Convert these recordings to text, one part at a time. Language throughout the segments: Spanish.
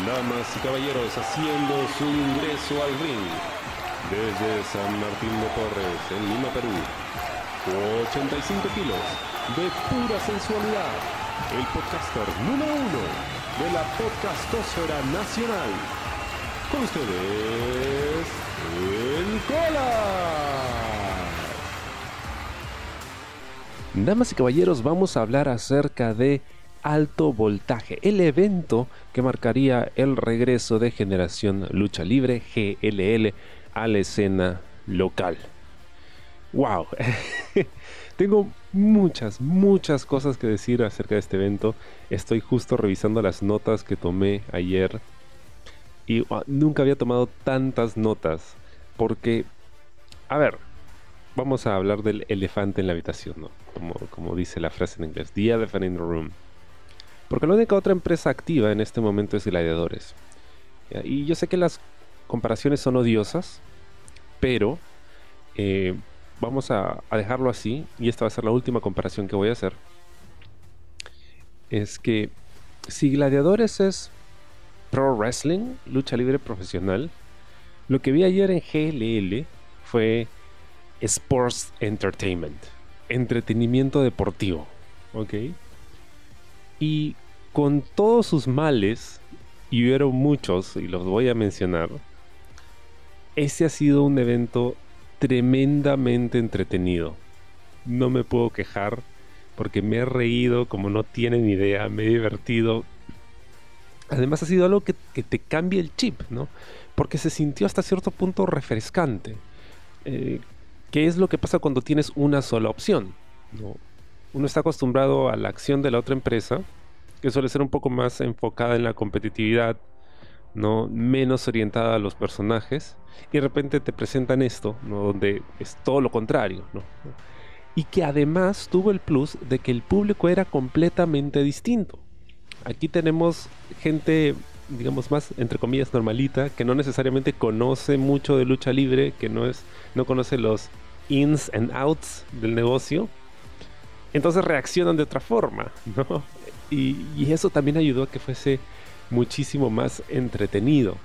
Damas y caballeros haciendo su ingreso al ring desde San Martín de Porres, en Lima, Perú. 85 kilos de pura sensualidad. El podcaster número uno de la podcastosfera nacional. Con ustedes, el Cola. Damas y caballeros, vamos a hablar acerca de Alto Voltaje, el evento que marcaría el regreso de Generación Lucha Libre GLL a la escena local. ¡Wow! Tengo muchas, muchas cosas que decir acerca de este evento. Estoy justo revisando las notas que tomé ayer y nunca había tomado tantas notas porque, a ver, vamos a hablar del elefante en la habitación. Como, como dice la frase en inglés, The Elephant in the Room. Porque la única otra empresa activa en este momento es Gladiadores. Y yo sé que las comparaciones son odiosas, pero eh, vamos a, dejarlo así, y esta va a ser la última comparación que voy a hacer. Es que si Gladiadores es pro wrestling, lucha libre profesional, lo que vi ayer en GLL fue Sports Entertainment, entretenimiento deportivo, ¿ok? Y con todos sus males, y hubieron muchos, y los voy a mencionar, ese ha sido un evento tremendamente entretenido. No me puedo quejar porque me he reído como no tienen idea, me he divertido. Además ha sido algo que, te cambia el chip, ¿no? Porque se sintió hasta cierto punto refrescante. Eh, ¿Qué es lo que pasa cuando tienes una sola opción? Uno está acostumbrado a la acción de la otra empresa que suele ser un poco más enfocada en la competitividad, ¿no? menos orientada a los personajes, y de repente te presentan esto, donde es todo lo contrario, ¿no? y que además tuvo el plus de que el público era completamente distinto. Aquí tenemos gente, digamos más entre comillas normalita, que no necesariamente conoce mucho de lucha libre, que no es, no conoce los ins and outs del negocio, entonces reaccionan de otra forma, ¿no? Y, eso también ayudó a que fuese muchísimo más entretenido.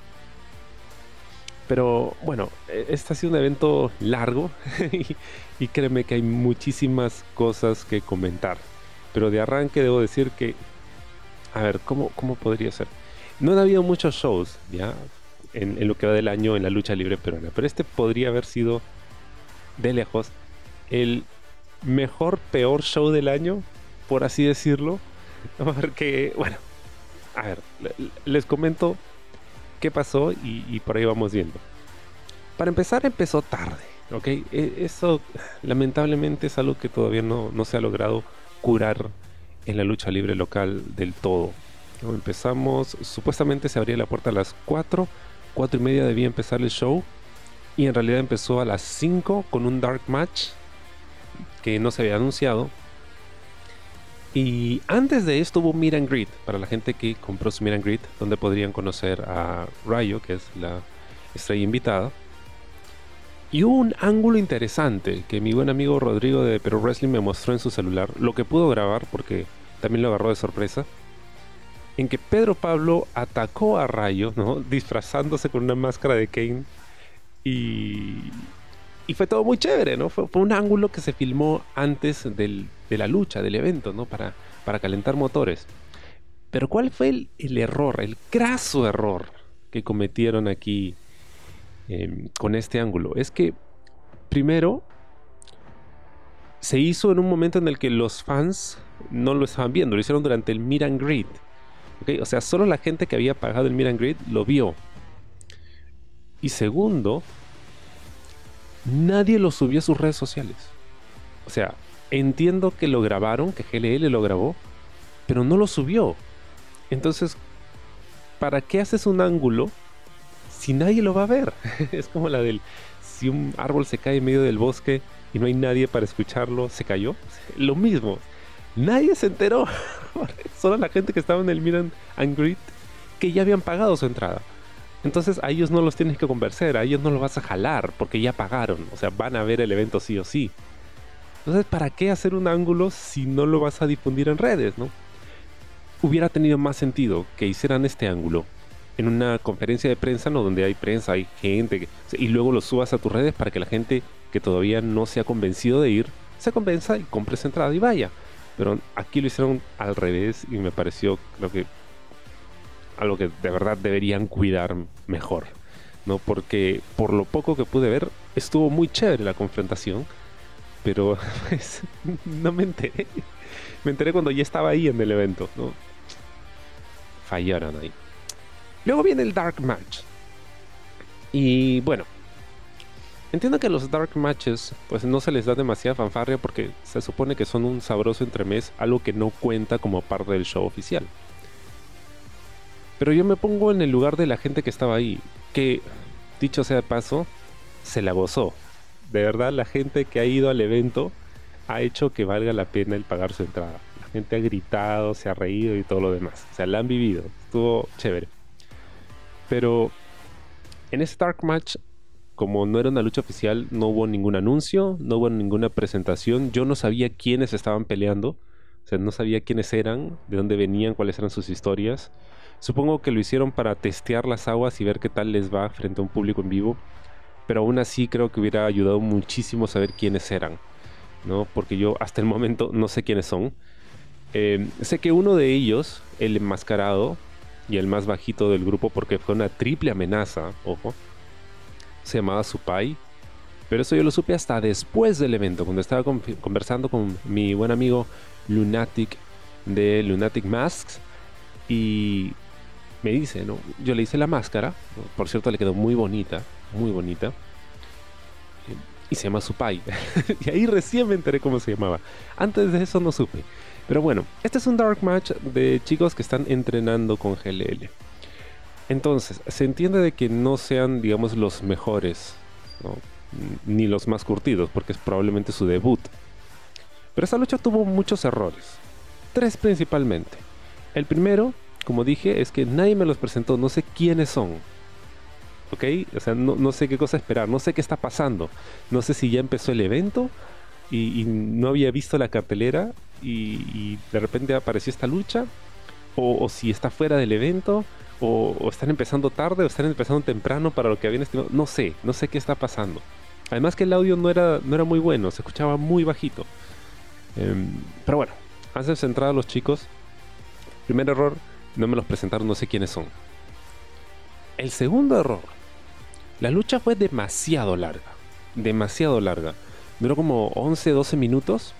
Pero bueno, e, este ha sido un evento largo y, créeme que hay muchísimas cosas que comentar. Pero de arranque debo decir que, a ver, ¿cómo, cómo podría ser? No han habido muchos shows, ¿ya? En, en, lo que va del año en la lucha libre peruana. Pero este podría haber sido, de lejos, el mejor, peor show del año, por así decirlo. Porque, bueno, a ver, les comento qué pasó y, por ahí vamos viendo. Para empezar, empezó tarde, ¿ok? E, eso lamentablemente es algo que todavía no, se ha logrado curar en la lucha libre local del todo. Empezamos, supuestamente se abría la puerta a las 4, 4 y media debía empezar el show y en realidad empezó a las 5 con un dark match que no se había anunciado y antes de esto hubo Meet and Greet para la gente que compró su Meet and Greet, donde podrían conocer a Rayo, que es la estrella invitada. Y hubo un ángulo interesante que mi buen amigo Rodrigo de Perú Wrestling me mostró en su celular, lo que pudo grabar porque también lo agarró de sorpresa, en que Pedro Pablo atacó a Rayo, ¿no? disfrazándose con una máscara de Kane y, y fue todo muy chévere, ¿no? Fue, un ángulo que se filmó antes de la lucha, del evento, ¿no? Para, para calentar motores. Pero ¿cuál fue el, error, el craso error que cometieron aquí em, con este ángulo? Es que, primero, se hizo en un momento en el que los fans no lo estaban viendo, lo hicieron durante el Meet and Greet. O sea, solo la gente que había pagado el Meet and lo vio. Y segundo, nadie lo subió a sus redes sociales. O sea, entiendo que lo grabaron, que GLL lo grabó, pero no lo subió. Entonces, ¿para qué haces un ángulo si nadie lo va a ver? es como la del, si un árbol se cae en medio del bosque y no hay nadie para escucharlo, ¿se cayó? Lo mismo. Nadie se enteró. Solo la gente que estaba en el Miran and Greet que ya habían pagado su entrada. Entonces a ellos no los tienes que convencer, a ellos no los vas a jalar porque ya pagaron, o sea, van a ver el evento sí o sí. Entonces, ¿para qué hacer un ángulo si no lo vas a difundir en redes, no? Hubiera tenido más sentido que hicieran este ángulo en una conferencia de prensa, ¿no? Donde hay prensa, hay gente, y luego lo subas a tus redes para que la gente que todavía no se ha convencido de ir, se convenza y compre entrada y vaya. Pero aquí lo hicieron al revés y me pareció, creo que, algo que de verdad deberían cuidar mejor, ¿no? Porque por lo poco que pude ver, estuvo muy chévere la confrontación, pero pues, no me enteré. Me enteré cuando ya estaba ahí en el evento. Fallaron ahí. Luego viene el Dark Match. Y bueno, entiendo que los Dark Matches pues no se les da demasiada fanfarria porque se supone que son un sabroso entremés, algo que no cuenta como parte del show oficial. Pero yo me pongo en el lugar de la gente que estaba ahí, que, dicho sea de paso, se la gozó. De verdad, la gente que ha ido al evento ha hecho que valga la pena el pagar su entrada. La gente ha gritado, se ha reído y todo lo demás. O sea, la han vivido. Estuvo chévere. Pero en ese Dark Match, como no era una lucha oficial, no hubo ningún anuncio, no hubo ninguna presentación. Yo no sabía quiénes estaban peleando. O sea, no sabía quiénes eran, de dónde venían, cuáles eran sus historias. Supongo que lo hicieron para testear las aguas y ver qué tal les va frente a un público en vivo. Pero aún así creo que hubiera ayudado muchísimo saber quiénes eran. ¿no? Porque yo hasta el momento no sé quiénes son. Eh, sé que uno de ellos, el enmascarado, y el más bajito del grupo porque fue una triple amenaza, ojo. Se llamaba Supai. Pero eso yo lo supe hasta después del evento, cuando estaba conversando con mi buen amigo Lunatic de Lunatic Masks. Y me dice, ¿no? Yo le hice la máscara, por cierto le quedó muy bonita, muy bonita. Y se llama Supai. y ahí recién me enteré cómo se llamaba. Antes de eso no supe. Pero bueno, este es un dark match de chicos que están entrenando con GLL. Entonces, se entiende de que no sean, digamos, los mejores, ni los más curtidos, porque es probablemente su debut. Pero esta lucha tuvo muchos errores. Tres principalmente. El primero, como dije, es que nadie me los presentó, no sé quiénes son. ¿Ok? O sea, no, no sé qué cosa esperar, no sé qué está pasando. No sé si ya empezó el evento y, no había visto la cartelera y, de repente apareció esta lucha, o, si está fuera del evento, o, están empezando tarde, o están empezando temprano para lo que habían estimado. No sé, no sé qué está pasando. Además que el audio no era, no era muy bueno, se escuchaba muy bajito. Em, pero bueno, antes de entrar a los chicos, primer error, no me los presentaron, no sé quiénes son. El segundo error, la lucha fue demasiado larga, demasiado larga. Duró como 11, 12 minutos.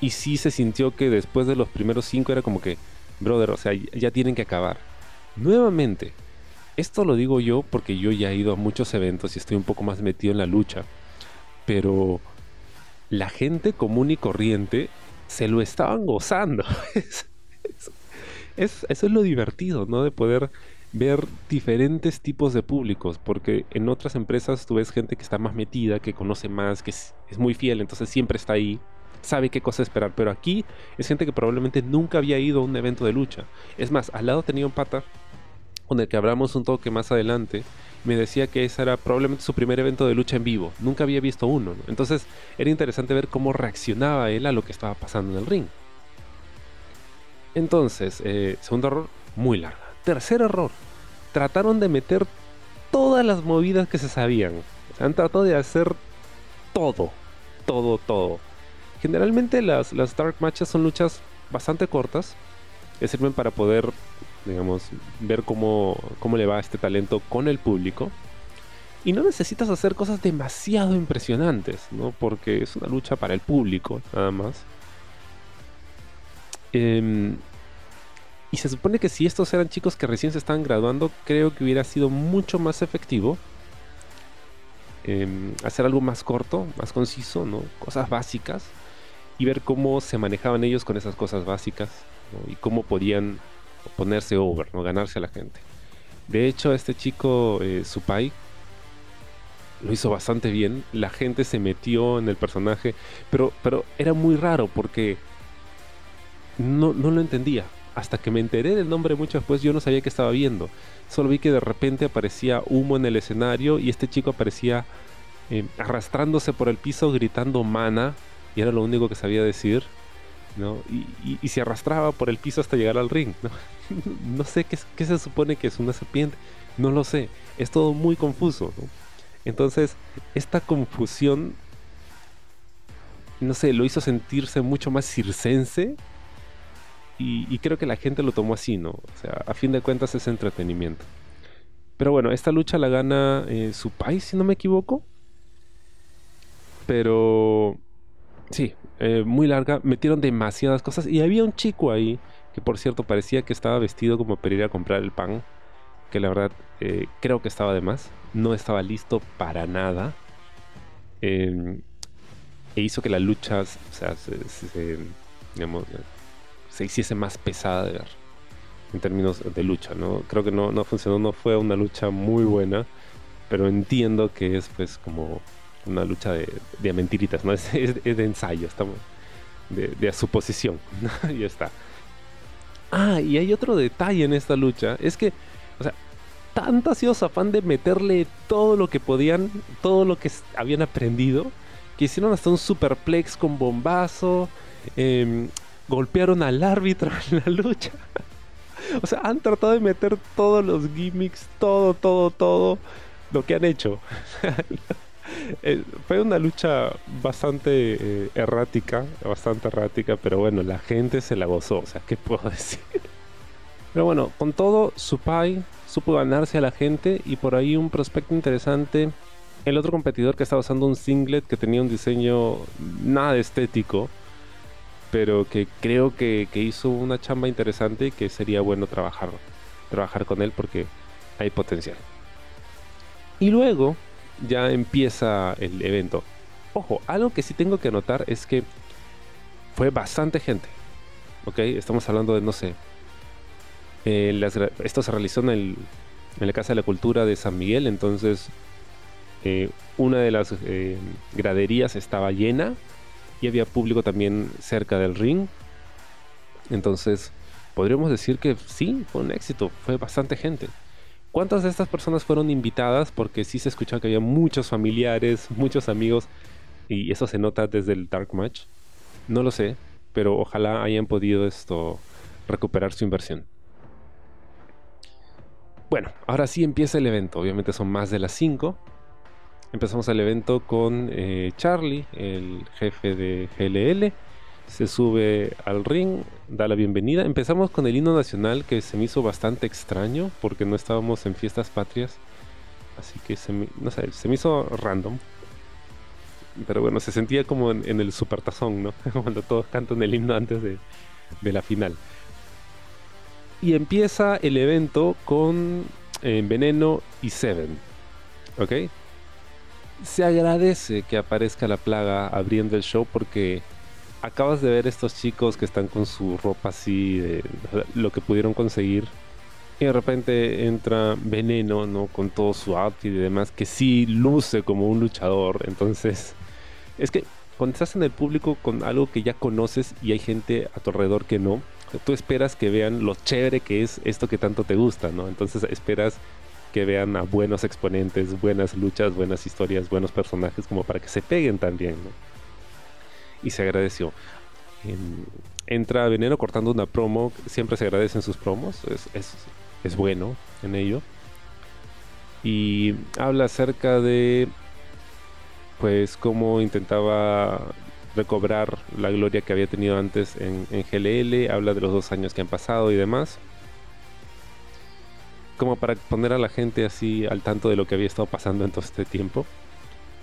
Y sí se sintió que después de los primeros 5 era como que, brother, o sea, ya tienen que acabar. Nuevamente, esto lo digo yo porque yo ya he ido a muchos eventos y estoy un poco más metido en la lucha. Pero la gente común y corriente se lo estaban gozando. eso es lo divertido, ¿no? De poder ver diferentes tipos de públicos, porque en otras empresas tú ves gente que está más metida, que conoce más, que es, muy fiel, entonces siempre está ahí, sabe qué cosa esperar, pero aquí es gente que probablemente nunca había ido a un evento de lucha. Es más, al lado tenía un pata con el que hablamos un toque más adelante, me decía que ese era probablemente su primer evento de lucha en vivo, nunca había visto uno, entonces era interesante ver cómo reaccionaba él a lo que estaba pasando en el ring. Entonces, eh, segundo error, muy larga. Tercer error, trataron de meter todas las movidas que se sabían. han tratado de hacer todo, todo, todo. Generalmente las, las Dark Matches son luchas bastante cortas, que sirven para poder, digamos, ver cómo, cómo le va este talento con el público. Y no necesitas hacer cosas demasiado impresionantes, ¿no? Porque es una lucha para el público, nada más. Eh, y se supone que si estos eran chicos que recién se estaban graduando, creo que hubiera sido mucho más efectivo em, hacer algo más corto, más conciso, ¿no? Cosas básicas y ver cómo se manejaban ellos con esas cosas básicas y cómo podían ponerse over, ¿no? ganarse a la gente. De hecho, este chico, eh, Supai, lo hizo bastante bien. La gente se metió en el personaje, pero, pero era muy raro porque no, no lo entendía hasta que me enteré del nombre mucho después, yo no sabía que estaba viendo. Solo vi que de repente aparecía humo en el escenario y este chico aparecía eh, arrastrándose por el piso gritando mana, y era lo único que sabía decir. ¿no? Y, se arrastraba por el piso hasta llegar al ring, ¿no? no sé qué, qué, se supone que es una serpiente, no lo sé, es todo muy confuso. Entonces, esta confusión, no sé, lo hizo sentirse mucho más circense y, creo que la gente lo tomó así, ¿no? O sea, a fin de cuentas es entretenimiento. Pero bueno, esta lucha la gana eh, su país, si no me equivoco. Pero sí, eh, muy larga. Metieron demasiadas cosas. Y había un chico ahí, que por cierto parecía que estaba vestido como para ir a comprar el pan. Que la verdad eh, creo que estaba de más. No estaba listo para nada. Em, e hizo que la lucha, o sea, se digamos, se hiciese más pesada de ver en términos de lucha, ¿no? Creo que no, no funcionó, no fue una lucha muy buena, pero entiendo que es pues como una lucha de, de mentiritas, ¿no? Es, de ensayo, estamos de, suposición, y está. Ah, y hay otro detalle en esta lucha, es que, o sea, tanto ha sido su afán de meterle todo lo que podían, todo lo que habían aprendido, que hicieron hasta un superplex con bombazo, eh, golpearon al árbitro en la lucha. o sea, han tratado de meter todos los gimmicks, todo, todo, todo lo que han hecho. Eh, fue una lucha bastante eh, errática, bastante errática, pero bueno, la gente se la gozó, o sea, ¿qué puedo decir? Pero bueno, con todo, Supai supo ganarse a la gente y por ahí un prospecto interesante. El otro competidor que estaba usando un singlet que tenía un diseño nada estético, pero que creo que, hizo una chamba interesante y que sería bueno trabajar, trabajar con él porque hay potencial. Y luego ya empieza el evento. Ojo, algo que sí tengo que anotar es que fue bastante gente. ¿Ok? Estamos hablando de, no sé. Eh, esto se realizó en, en, la Casa de la Cultura de San Miguel, entonces eh, una de las eh, graderías estaba llena y había público también cerca del ring. Entonces, podríamos decir que sí, fue un éxito, fue bastante gente. ¿Cuántas de estas personas fueron invitadas? Porque sí se escuchaba que había muchos familiares, muchos amigos, y eso se nota desde el Dark Match. No lo sé, pero ojalá hayan podido esto recuperar su inversión. Bueno, ahora sí empieza el evento. Obviamente son más de las 5. Empezamos el evento con eh, Charlie, el jefe de GLL. Se sube al ring, da la bienvenida. Empezamos con el himno nacional que se me hizo bastante extraño porque no estábamos en fiestas patrias. Así que se me, no sé, se me hizo random. Pero bueno, se sentía como en, el supertazón, ¿no? Cuando todos cantan el himno antes de, de la final. Y empieza el evento con eh, Veneno y Seven. ¿Ok? Se agradece que aparezca la plaga abriendo el show porque acabas de ver estos chicos que están con su ropa así, lo que pudieron conseguir. Y de repente entra Veneno, ¿no? Con todo su outfit y demás, que sí luce como un luchador. Entonces, es que cuando estás en el público con algo que ya conoces y hay gente a tu alrededor que no, tú esperas que vean lo chévere que es esto que tanto te gusta, ¿no? Entonces esperas que vean a buenos exponentes, buenas luchas, buenas historias, buenos personajes, como para que se peguen también. Y se agradeció. entra Veneno cortando una promo, siempre se agradecen sus promos, es, es bueno en ello. Y habla acerca de, pues, cómo intentaba recobrar la gloria que había tenido antes en, en GLL, habla de los dos años que han pasado y demás como para poner a la gente así al tanto de lo que había estado pasando en todo este tiempo.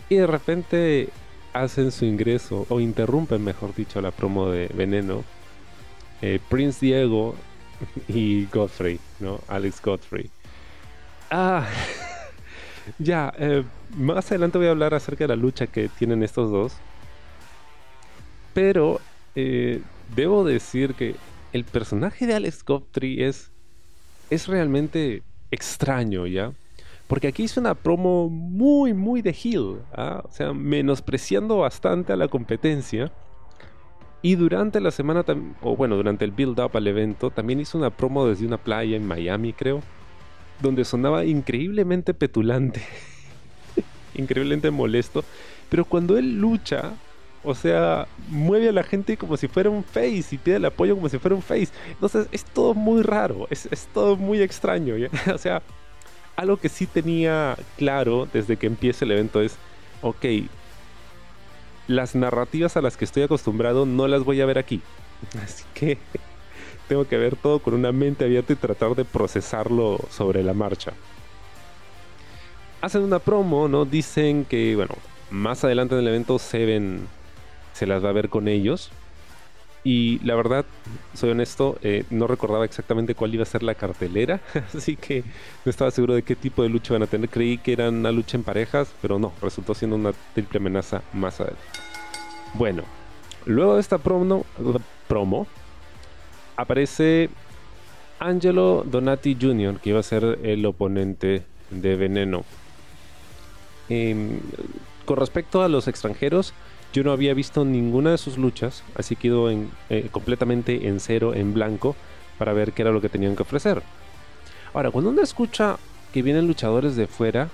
Y de repente hacen su ingreso, o interrumpen, mejor dicho, la promo de Veneno. Eh, Prince Diego y Godfrey, ¿no? Alex Godfrey. Ah, ya, eh, más adelante voy a hablar acerca de la lucha que tienen estos dos. Pero eh, debo decir que el personaje de Alex Godfrey es es realmente extraño, ¿ya? Porque aquí hizo una promo muy, muy de heel, ¿ah? o sea, menospreciando bastante a la competencia. Y durante la semana, o bueno, durante el build-up al evento, también hizo una promo desde una playa en Miami, creo, donde sonaba increíblemente petulante, increíblemente molesto. Pero cuando él lucha, O sea, mueve a la gente como si fuera un face y pide el apoyo como si fuera un face. Entonces es todo muy raro, es, todo muy extraño. o sea, algo que sí tenía claro desde que empieza el evento es, ok, las narrativas a las que estoy acostumbrado no las voy a ver aquí. Así que tengo que ver todo con una mente abierta y tratar de procesarlo sobre la marcha. Hacen una promo, ¿no? Dicen que, bueno, más adelante en el evento Seven se las va a ver con ellos. Y la verdad, soy honesto, eh, no recordaba exactamente cuál iba a ser la cartelera, así que no estaba seguro de qué tipo de lucha van a tener. Creí que era una lucha en parejas, pero no, resultó siendo una triple amenaza más adelante. Bueno, luego de esta promo, aparece Angelo Donati Jr., que iba a ser el oponente de Veneno. Em, con respecto a los extranjeros, yo no había visto ninguna de sus luchas, así que ido en, eh, completamente en cero, en blanco, para ver qué era lo que tenían que ofrecer. Ahora, cuando uno escucha que vienen luchadores de fuera,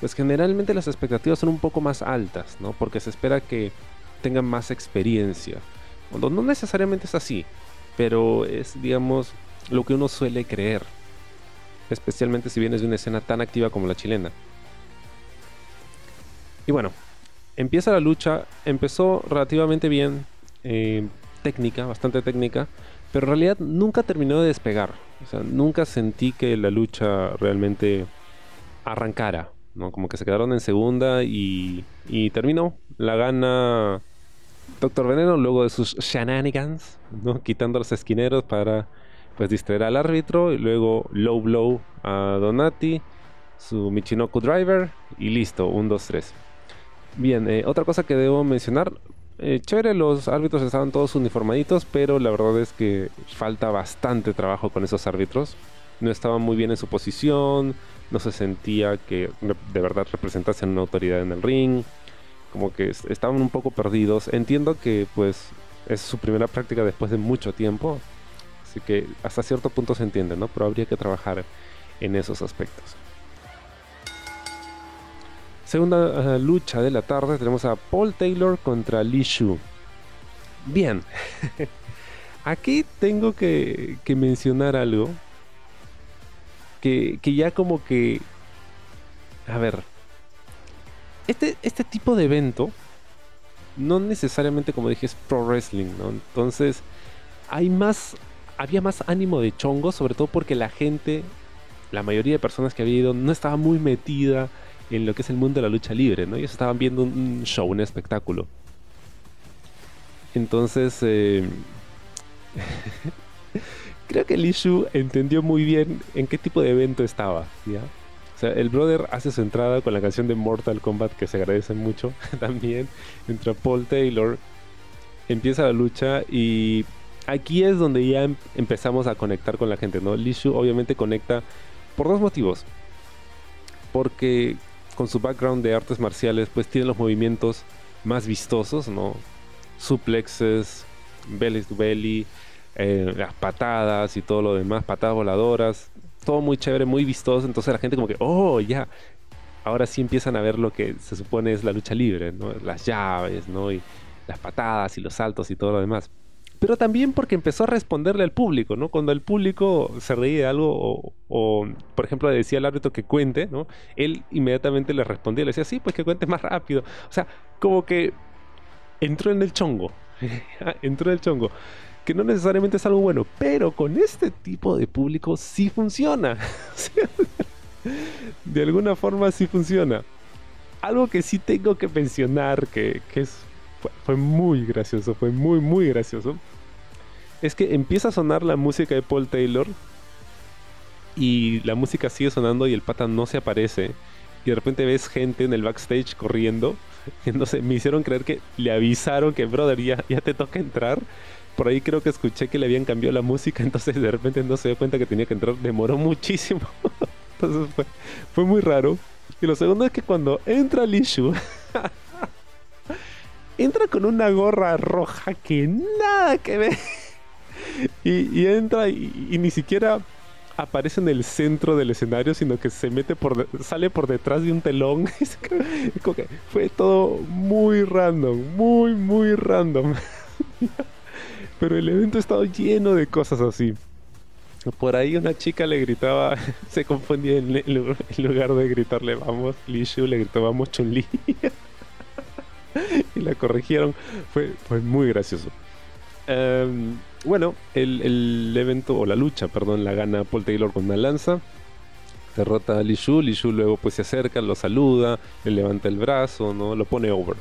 pues generalmente las expectativas son un poco más altas, ¿no? Porque se espera que tengan más experiencia. Cuando no necesariamente es así, pero es, digamos, lo que uno suele creer. Especialmente si vienes de una escena tan activa como la chilena. Y bueno, empieza la lucha, empezó relativamente bien, eh, técnica, bastante técnica, pero en realidad nunca terminó de despegar. Nunca sentí que la lucha realmente arrancara, ¿no? Como que se quedaron en segunda y, y terminó. La gana Doctor Veneno luego de sus shenanigans, ¿no? Quitando a los esquineros para pues distraer al árbitro y luego low blow a Donati, su Michinoku Driver y listo, 1, 2, 3. Bien, eh, otra cosa que debo mencionar. Eh, chévere, los árbitros estaban todos uniformaditos, pero la verdad es que falta bastante trabajo con esos árbitros. No estaban muy bien en su posición, no se sentía que de verdad representasen una autoridad en el ring, como que estaban un poco perdidos. Entiendo que pues es su primera práctica después de mucho tiempo, así que hasta cierto punto se entiende, ¿no? Pero habría que trabajar en esos aspectos. Segunda eh, lucha de la tarde tenemos a Paul Taylor contra Lee Shu. Bien, aquí tengo que, mencionar algo que, ya como que... A ver, este, este tipo de evento no necesariamente como dije es pro wrestling, ¿no? Entonces hay más, había más ánimo de chongo, sobre todo porque la gente, la mayoría de personas que había ido no estaba muy metida en lo que es el mundo de la lucha libre, ¿no? Ellos estaban viendo un show, un espectáculo. Entonces, eh, creo que Lishu entendió muy bien en qué tipo de evento estaba, ¿ya? O sea, el brother hace su entrada con la canción de Mortal Kombat que se agradece mucho también. Entra Paul Taylor, empieza la lucha y aquí es donde ya em-, empezamos a conectar con la gente, ¿no? Lishu obviamente conecta por dos motivos. Porque con su background de artes marciales, pues tiene los movimientos más vistosos, ¿no? Suplexes, belly to belly, eh, las patadas y todo lo demás, patadas voladoras, todo muy chévere, muy vistoso. Entonces la gente como que, oh, ya, ahora sí empiezan a ver lo que se supone es la lucha libre, ¿no? Las llaves, ¿no? Y las patadas y los saltos y todo lo demás pero también porque empezó a responderle al público, ¿no? Cuando el público se reía de algo por ejemplo, le decía al árbitro que cuente, ¿no? Él inmediatamente le respondía, le decía, sí, pues que cuente más rápido. O sea, como que entró en el chongo, entró en el chongo, que no necesariamente es algo bueno, pero con este tipo de público sí funciona. de alguna forma sí funciona. Algo que sí tengo que mencionar, que, que es fue, muy gracioso, fue muy, muy gracioso. Es que empieza a sonar la música de Paul Taylor y la música sigue sonando y el pata no se aparece. Y de repente ves gente en el backstage corriendo. Entonces me hicieron creer que le avisaron que, brother, ya, ya te toca entrar. Por ahí creo que escuché que le habían cambiado la música, entonces de repente no se dio cuenta que tenía que entrar. Demoró muchísimo. entonces fue, fue muy raro. Y lo segundo es que cuando entra Lishu, entra con una gorra roja que nada que ver. y, entra y, ni siquiera aparece en el centro del escenario, sino que se mete por sale por detrás de un telón. fue todo muy random, muy, muy random. Pero el evento estaba lleno de cosas así. Por ahí una chica le gritaba, se confundía en, lugar de gritarle vamos, Li Shu le gritó vamos Chun-Li. y la corrigieron. Fue, fue muy gracioso. Em, bueno, el, evento, o la lucha, perdón, la gana Paul Taylor con una lanza. Derrota a Li Shu. Li Shu luego pues se acerca, lo saluda, le levanta el brazo, ¿no? Lo pone over.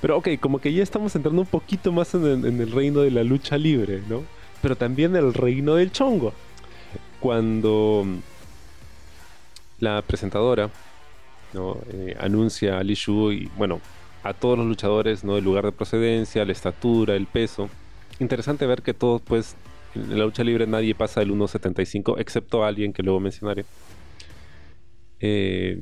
Pero ok, como que ya estamos entrando un poquito más en el, reino de la lucha libre, ¿no? Pero también el reino del chongo. Cuando la presentadora ¿no? Eh, anuncia a Li Shu y bueno, a todos los luchadores, ¿no? El lugar de procedencia, la estatura, el peso. Interesante ver que todos, pues, en la lucha libre nadie pasa del 1.75, excepto alguien que luego mencionaré. Eh,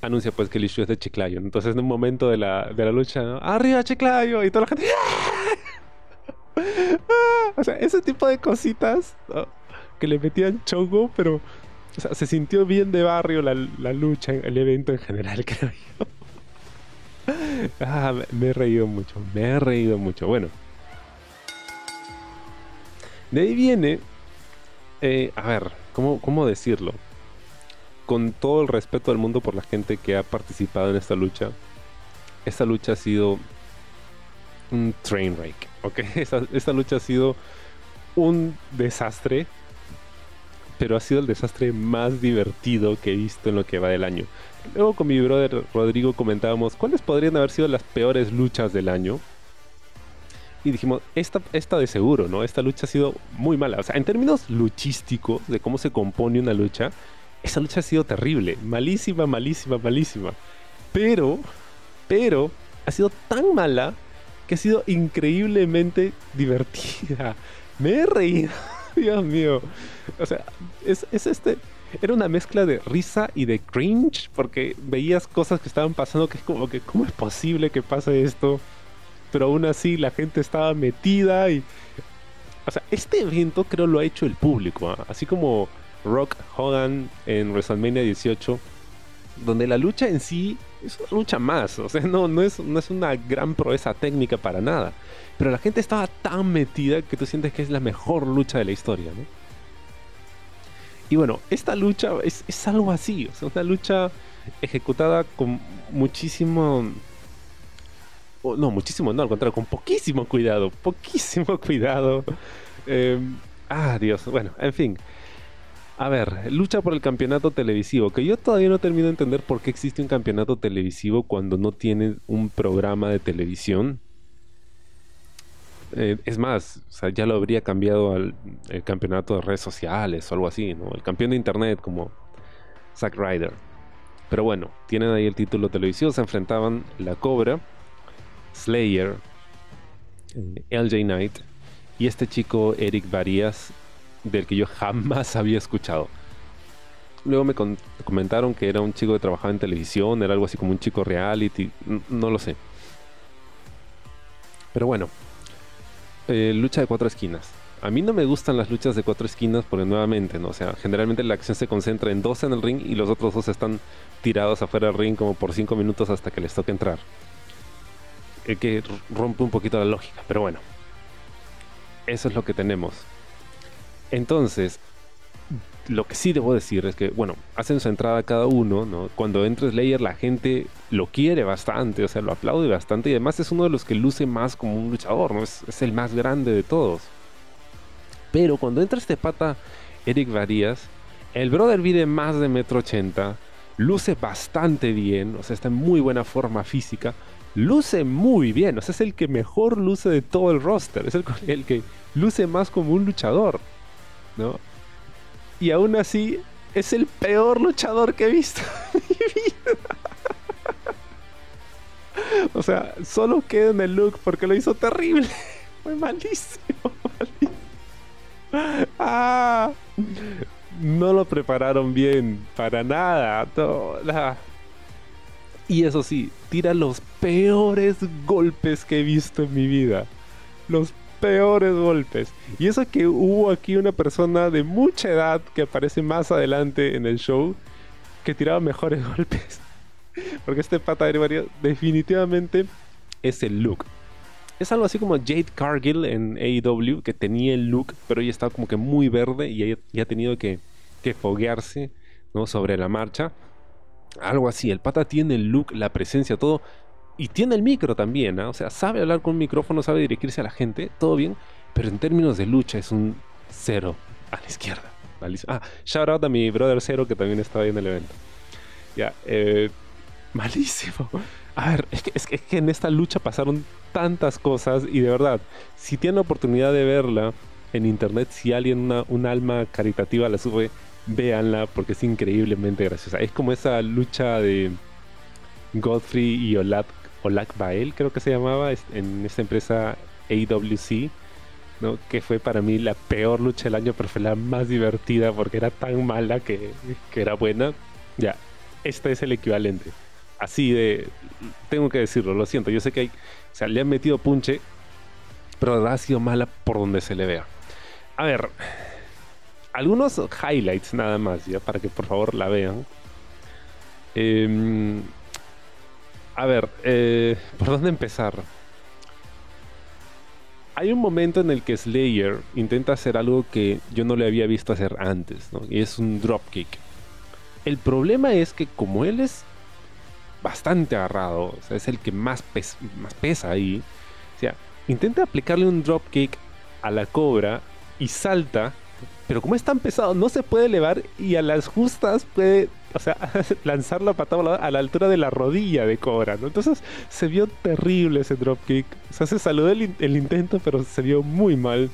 anuncia pues que el issue es de Chiclayo. Entonces en un momento de la, de la lucha, ¡arriba Chiclayo! Y toda la gente... ¡Ah! O sea, ese tipo de cositas que le metían chongo, pero se sintió bien de barrio la, la lucha, el evento en general, creo yo. ah, me he reído mucho, me he reído mucho. Bueno, de ahí viene, eh, a ver, ¿cómo, ¿cómo decirlo? Con todo el respeto del mundo por la gente que ha participado en esta lucha, esta lucha ha sido un train wreck, ¿ok? Esta, esta lucha ha sido un desastre, pero ha sido el desastre más divertido que he visto en lo que va del año. Luego con mi brother Rodrigo comentábamos cuáles podrían haber sido las peores luchas del año. Y dijimos, esta, esta de seguro, ¿no? Esta lucha ha sido muy mala. O sea, en términos luchísticos, de cómo se compone una lucha, esa lucha ha sido terrible. Malísima, malísima, malísima. Pero, pero, ha sido tan mala que ha sido increíblemente divertida. Me he reído. Dios mío. O sea, es, es este era una mezcla de risa y de cringe, porque veías cosas que estaban pasando que es como que, ¿cómo es posible que pase esto? Pero aún así la gente estaba metida y... O sea, este evento creo lo ha hecho el público, ¿ah? así como Rock Hogan en WrestleMania 18, donde la lucha en sí es una lucha más, o sea, no, no, es, no es una gran proeza técnica para nada, pero la gente estaba tan metida que tú sientes que es la mejor lucha de la historia, ¿no? Y bueno, esta lucha es, algo así, o sea, una lucha ejecutada con muchísimo... no, muchísimo, no, al contrario, con poquísimo cuidado, poquísimo cuidado. Em, ah, Dios, bueno, en fin. A ver, lucha por el campeonato televisivo, que yo todavía no termino de entender por qué existe un campeonato televisivo cuando no tiene un programa de televisión. Eh, es más, ya lo habría cambiado al campeonato de redes sociales o algo así, ¿no? El campeón de internet como Zack Ryder. Pero bueno, tienen ahí el título televisivo, se enfrentaban La Cobra, Slayer, eh, LJ Knight y este chico Eric Varías, del que yo jamás había escuchado. Luego me comentaron que era un chico que trabajaba en televisión, era algo así como un chico reality, no lo sé. Pero bueno, eh, lucha de cuatro esquinas. A mí no me gustan las luchas de cuatro esquinas porque nuevamente, ¿no? O sea, generalmente la acción se concentra en dos en el ring y los otros dos están tirados afuera del ring como por cinco minutos hasta que les toque entrar. Eh, que rompe un poquito la lógica, pero bueno. Eso es lo que tenemos. Entonces, lo que sí debo decir es que, bueno, hacen su entrada cada uno, ¿no? Cuando entra Slayer la gente lo quiere bastante, o sea, lo aplaude bastante y además es uno de los que luce más como un luchador, ¿no? Es, el más grande de todos. Pero cuando entra este pata Eric Varías, el brother mide más de metro ochenta, luce bastante bien, o sea, está en muy buena forma física, luce muy bien, o sea, es el que mejor luce de todo el roster, es el, el que luce más como un luchador, ¿no? Y aún así es el peor luchador que he visto en mi vida. O sea, solo queda en el look porque lo hizo terrible. Fue malísimo, Ah, no lo prepararon bien, para nada. Y eso sí, tira los peores golpes que he visto en mi vida. Los peores golpes. Y eso que hubo aquí una persona de mucha edad que aparece más adelante en el show que tiraba mejores golpes. Porque este pata de definitivamente es el look. Es algo así como Jade Cargill en AEW, que tenía el look, pero ella estaba como que muy verde y ha tenido que, que foguearse ¿no? sobre la marcha. Algo así, el pata tiene el look, la presencia, todo. Y tiene el micro también, ¿ah? o sea, sabe hablar con un micrófono, sabe dirigirse a la gente, todo bien, pero en términos de lucha es un cero a la izquierda. Ah, shout out a mi brother Cero que también estaba ahí en el evento. Ya, eh, malísimo. A ver, es que, es, que, en esta lucha pasaron tantas cosas y de verdad, si tienen la oportunidad de verla en internet, si alguien, una, un alma caritativa la sube, véanla porque es increíblemente graciosa. Es como esa lucha de Godfrey y Olak, Olak Bael, creo que se llamaba, en esta empresa AWC, ¿no? que fue para mí la peor lucha del año, pero fue la más divertida porque era tan mala que, que era buena. Ya, este es el equivalente. Así de, tengo que decirlo, lo siento, yo sé que hay, o sea, le han metido punche, pero ha sido mala por donde se le vea. A ver, algunos highlights nada más, ya, para que por favor la vean. Em, a ver, eh, ¿por dónde empezar? Hay un momento en el que Slayer intenta hacer algo que yo no le había visto hacer antes, ¿no? Y es un dropkick. El problema es que como él es bastante agarrado, o sea, es el que más, más pesa ahí, o sea, intenta aplicarle un dropkick a la cobra y salta pero como es tan pesado, no se puede elevar y a las justas puede, o sea, lanzar la patada a la altura de la rodilla de Cobra, ¿no? Entonces se vio terrible ese dropkick. O sea, se saludó el, el intento, pero se vio muy mal.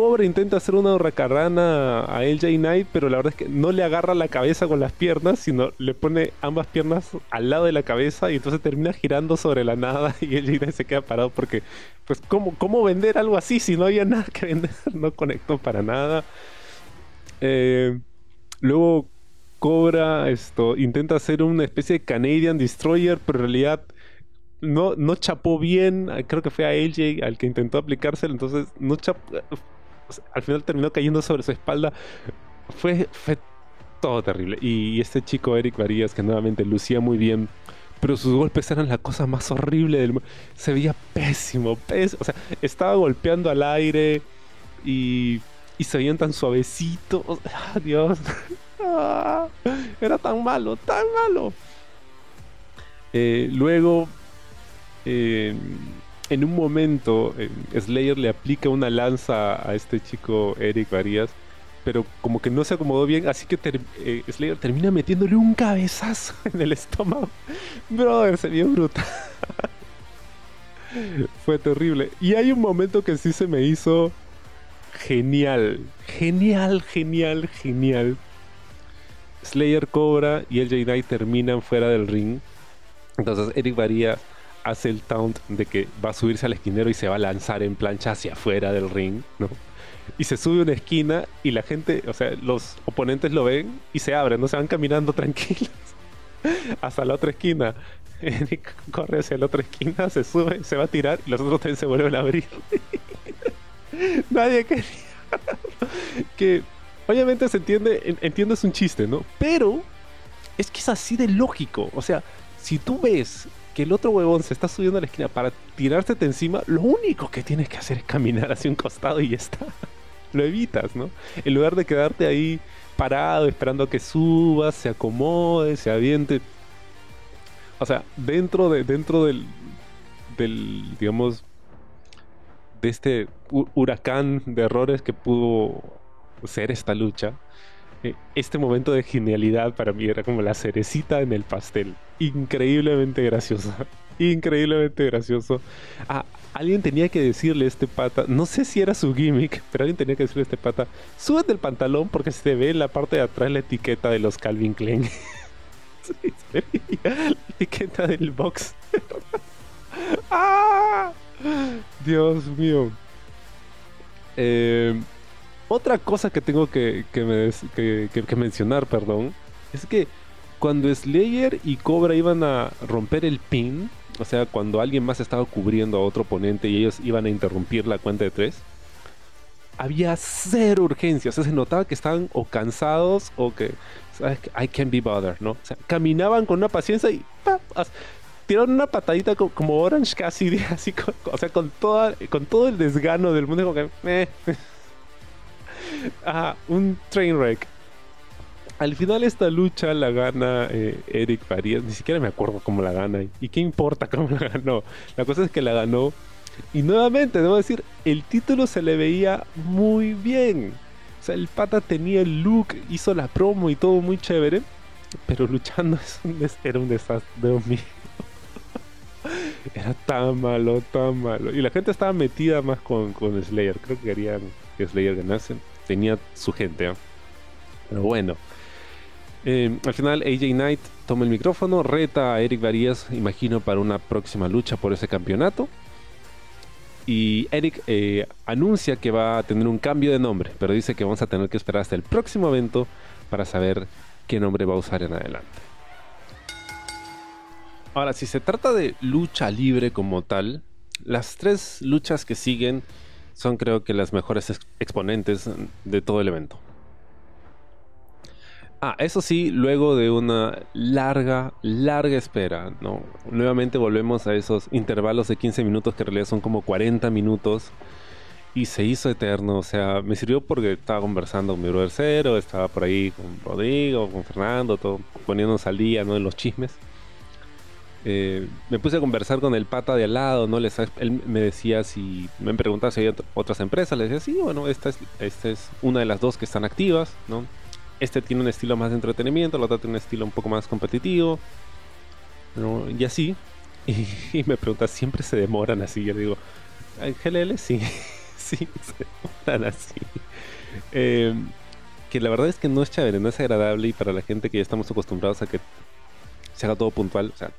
Cobra intenta hacer una hurracarrana a LJ Knight, pero la verdad es que no le agarra la cabeza con las piernas, sino le pone ambas piernas al lado de la cabeza y entonces termina girando sobre la nada y LJ Knight se queda parado porque, pues, ¿cómo, cómo vender algo así si no había nada que vender? No conectó para nada. Eh, luego Cobra esto, intenta hacer una especie de Canadian Destroyer, pero en realidad no, no chapó bien. Creo que fue a LJ al que intentó aplicárselo, entonces no chapó al final terminó cayendo sobre su espalda. Fue, fue todo terrible. Y este chico Eric Varías, que nuevamente lucía muy bien, pero sus golpes eran la cosa más horrible del mundo. Se veía pésimo, pésimo. O sea, estaba golpeando al aire y, se veían tan suavecitos. Ah, Dios. Ah, era tan malo, tan malo. Eh, luego, eh, en un momento eh, Slayer le aplica una lanza a este chico Eric Varías, pero como que no se acomodó bien, así que eh, Slayer termina metiéndole un cabezazo en el estómago. Brother, se vio brutal. Fue terrible. Y hay un momento que sí se me hizo genial. Genial, genial, genial. Slayer cobra y el J terminan fuera del ring. Entonces Eric Varías hace el taunt de que va a subirse al esquinero y se va a lanzar en plancha hacia afuera del ring, ¿no? Y se sube una esquina y la gente, o sea, los oponentes lo ven y se abren, no se van caminando tranquilos hasta la otra esquina. corre hacia la otra esquina, se sube, se va a tirar y los otros también se vuelven a abrir. Nadie quería. que obviamente se entiende, entiendo es un chiste, ¿no? Pero es que es así de lógico. O sea, si tú ves que el otro huevón se está subiendo a la esquina para tirársete encima, lo único que tienes que hacer es caminar hacia un costado y ya está. lo evitas, ¿no? En lugar de quedarte ahí parado esperando a que subas, se acomode, se aviente. O sea, dentro de dentro del del digamos de este huracán de errores que pudo ser esta lucha, este momento de genialidad para mí era como la cerecita en el pastel. Increíblemente gracioso. Increíblemente gracioso. Ah, alguien tenía que decirle a este pata, no sé si era su gimmick, pero alguien tenía que decirle a este pata, súbete el pantalón porque se ve en la parte de atrás la etiqueta de los Calvin Klein. la etiqueta del box. ¡Ah! Dios mío. Eh, otra cosa que tengo que, mencionar, perdón, es que cuando Slayer y Cobra iban a romper el pin, O sea, cuando alguien más estaba cubriendo a otro oponente y ellos iban a interrumpir la cuenta de tres, había cero urgencia. O sea, se notaba que estaban o cansados o que, ¿sabes? I can't be bothered, ¿no? O sea, caminaban con una paciencia y tiraron una patadita como, Orange casi, así, o sea, con, toda, con todo el desgano del mundo, como que, eh. Ah, un train wreck. Al final esta lucha la gana eh, Eric Farías, ni siquiera me acuerdo cómo la gana. ¿Y qué importa cómo la ganó? La cosa es que la ganó. Y nuevamente, debo decir, el título se le veía muy bien. O sea, el pata tenía el look, hizo la promo y todo muy chévere. Pero luchando era un desastre, mío. Era tan malo, tan malo. Y la gente estaba metida más con, con Slayer. Creo que querían que Slayer ganase. Tenía su gente. ¿eh? Pero bueno. Eh, al final AJ Knight toma el micrófono, reta a Eric Varías, imagino, para una próxima lucha por ese campeonato. Y Eric eh, anuncia que va a tener un cambio de nombre, pero dice que vamos a tener que esperar hasta el próximo evento para saber qué nombre va a usar en adelante. Ahora, si se trata de lucha libre como tal, las tres luchas que siguen son creo que las mejores exponentes de todo el evento. Ah, eso sí, luego de una larga, larga espera, ¿no? Nuevamente volvemos a esos intervalos de 15 minutos que en realidad son como 40 minutos. Y se hizo eterno, o sea, me sirvió porque estaba conversando con mi brother Cero, estaba por ahí con Rodrigo, con Fernando, todo, poniéndonos al día, ¿no? En los chismes. Eh, me puse a conversar con el pata de al lado, ¿no? Él me decía si, me preguntaba si había otras empresas, le decía, sí, bueno, esta es, esta es una de las dos que están activas, ¿no? Este tiene un estilo más de entretenimiento, el otro tiene un estilo un poco más competitivo. Y así. Y, me pregunta, ¿siempre se demoran así? Yo le digo, GLL sí, sí, se demoran así. Em, que la verdad es que no es chévere, no es agradable y para la gente que ya estamos acostumbrados a que se haga todo puntual, o sea,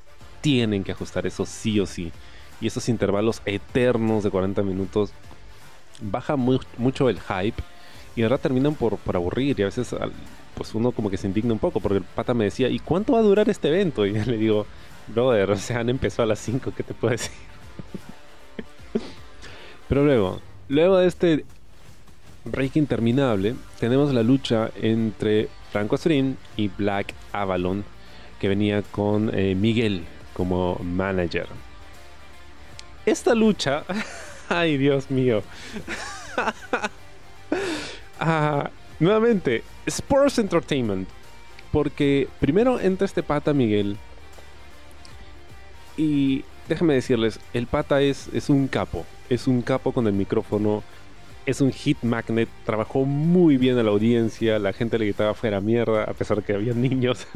tienen que ajustar eso sí o sí. Y esos intervalos eternos de 40 minutos baja mucho el hype y ahora terminan por, por aburrir y a veces pues uno como que se indigna un poco porque el pata me decía, ¿y cuánto va a durar este evento? Y yo le digo, brother, o sea, han empezado a las 5, ¿qué te puedo decir? Pero luego, luego de este break interminable, tenemos la lucha entre Franco Azurín y Black Avalon, que venía con eh, Miguel como manager. Esta lucha, ay Dios mío. Ah, nuevamente, Sports Entertainment. Porque primero entra este pata Miguel. Y déjame decirles, el pata es, es un capo. Es un capo con el micrófono. Es un hit magnet. Trabajó muy bien a la audiencia. La gente le gritaba fuera mierda, a pesar de que había niños.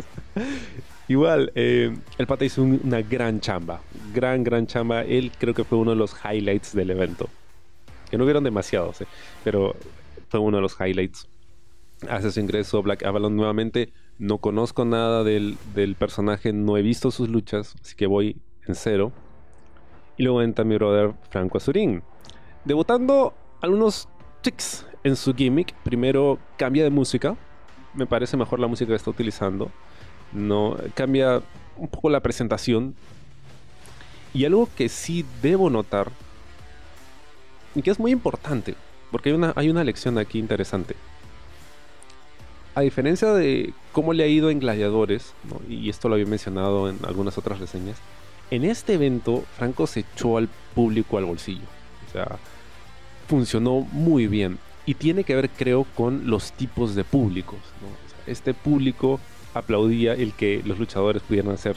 Igual, eh, el pata hizo una gran chamba. Gran, gran chamba. Él creo que fue uno de los highlights del evento. Que no hubieron demasiados, eh, pero fue uno de los highlights. Hace su ingreso Black Avalon nuevamente. No conozco nada del, personaje, no he visto sus luchas, así que voy en cero. Y luego entra mi brother Franco Azurín. Debutando algunos tricks en su gimmick. Primero cambia de música. Me parece mejor la música que está utilizando. No, cambia un poco la presentación. Y algo que sí debo notar, y que es muy importante, porque hay una, hay una lección aquí interesante. A diferencia de cómo le ha ido en Gladiadores, y esto lo había mencionado en algunas otras reseñas, en este evento Franco se echó al público al bolsillo. O sea, funcionó muy bien. Y tiene que ver, creo, con los tipos de públicos. este público aplaudía el que los luchadores pudieran hacer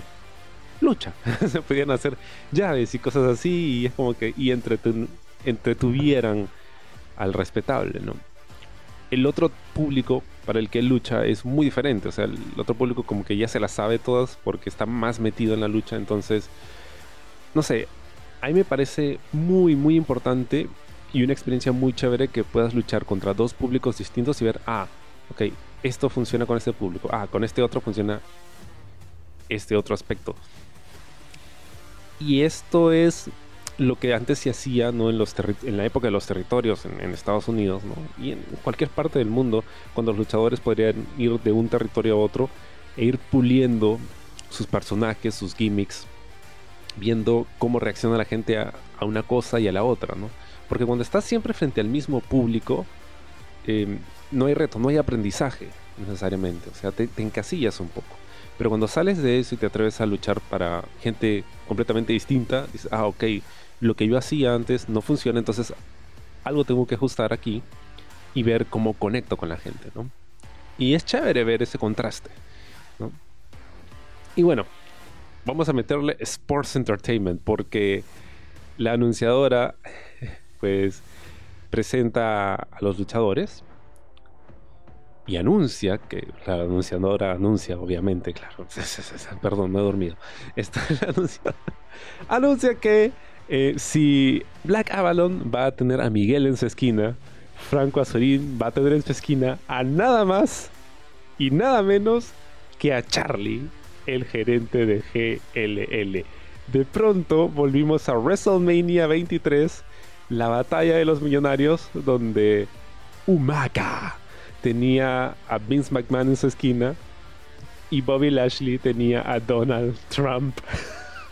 lucha. se pudieran hacer llaves y cosas así. Y es como que. Y entretuvieran al respetable, ¿no? El otro público para el que lucha es muy diferente, o sea, el otro público como que ya se la sabe todas porque está más metido en la lucha, entonces, no sé, a mí me parece muy, muy importante y una experiencia muy chévere que puedas luchar contra dos públicos distintos y ver, ah, ok, esto funciona con este público, ah, con este otro funciona este otro aspecto. Y esto es lo que antes se hacía ¿no? en, los en la época de los territorios en, Estados Unidos y en cualquier parte del mundo, cuando los luchadores podrían ir de un territorio a otro e ir puliendo sus personajes, sus gimmicks, viendo cómo reacciona la gente a, una cosa y a la otra, ¿no? Porque cuando estás siempre frente al mismo público, em, no hay reto, no hay aprendizaje necesariamente, o sea, te, encasillas un poco. Pero cuando sales de eso y te atreves a luchar para gente completamente distinta, dices, ah, ok, lo que yo hacía antes no funciona, entonces algo tengo que ajustar aquí y ver cómo conecto con la gente, ¿no? Y es chévere ver ese contraste, ¿no? Y bueno, vamos a meterle Sports Entertainment porque la anunciadora pues presenta a los luchadores y anuncia que la anunciadora anuncia obviamente claro perdón me he dormido anuncia, que eh, si Black Avalon va a tener a Miguel en su esquina Franco Azorín va a tener en su esquina a nada más y nada menos que a Charlie el gerente de GLL. De pronto volvimos a WrestleMania 23, la batalla de los millonarios, donde Umaga tenía a Vince McMahon en su esquina y Bobby Lashley tenía a Donald Trump.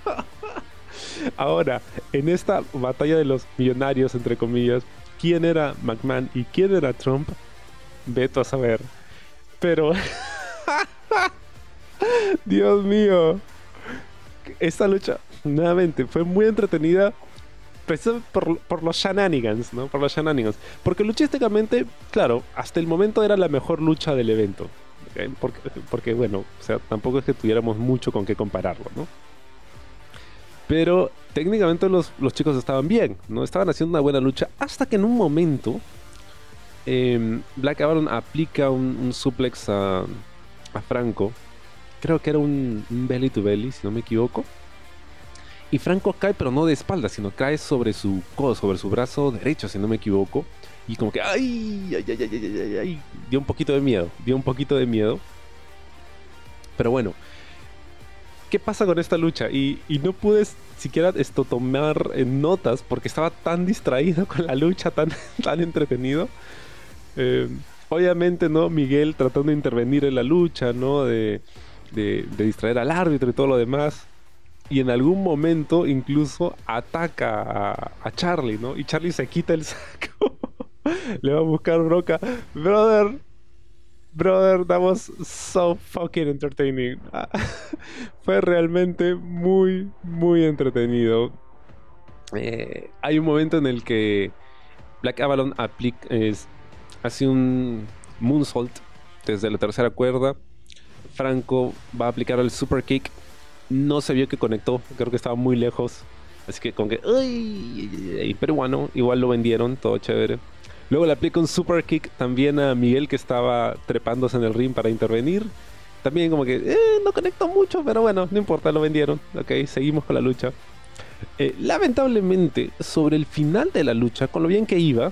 Ahora, en esta batalla de los millonarios, entre comillas, ¿quién era McMahon y quién era Trump? Veto a saber. Pero Dios mío. Esta lucha, nuevamente, fue muy entretenida. Precisamente por, los shenanigans, ¿no? Por los shenanigans. Porque luchísticamente, claro, hasta el momento era la mejor lucha del evento. Porque, bueno, o sea, tampoco es que tuviéramos mucho con qué compararlo, ¿no? Pero técnicamente los, chicos estaban bien, ¿no? Estaban haciendo una buena lucha hasta que en un momento em, Black Avalon aplica un, suplex a, a Franco creo que era un, belly to belly, si no me equivoco. Y Franco cae, pero no de espalda, sino cae sobre su codo, sobre su brazo derecho, si no me equivoco. Y como que, ¡ay! ¡ay, ay, ay, ay! Dio un poquito de miedo, dio un poquito de miedo. Pero bueno, ¿qué pasa con esta lucha? Y, no pude siquiera esto tomar notas porque estaba tan distraído con la lucha, tan, tan entretenido. Eh, obviamente, ¿no? Miguel tratando de intervenir en la lucha, ¿no? De de, distraer al árbitro y todo lo demás. Y en algún momento incluso ataca a, Charlie, ¿no? Y Charlie se quita el saco. Le va a buscar broca. Brother, brother, that was so fucking entertaining. Fue realmente muy, muy entretenido. Eh, hay un momento en el que Black Avalon aplica, hace un moonsault desde la tercera cuerda Franco va a aplicar el super kick. No se vio que conectó, creo que estaba muy lejos. Así que con que, ¡ay! Peruano, igual lo vendieron, todo chévere. Luego le aplica un super kick también a Miguel que estaba trepándose en el ring para intervenir. También como que, eh, no conectó mucho, pero bueno, no importa, lo vendieron. Ok, seguimos con la lucha. Eh, lamentablemente, sobre el final de la lucha, con lo bien que iba,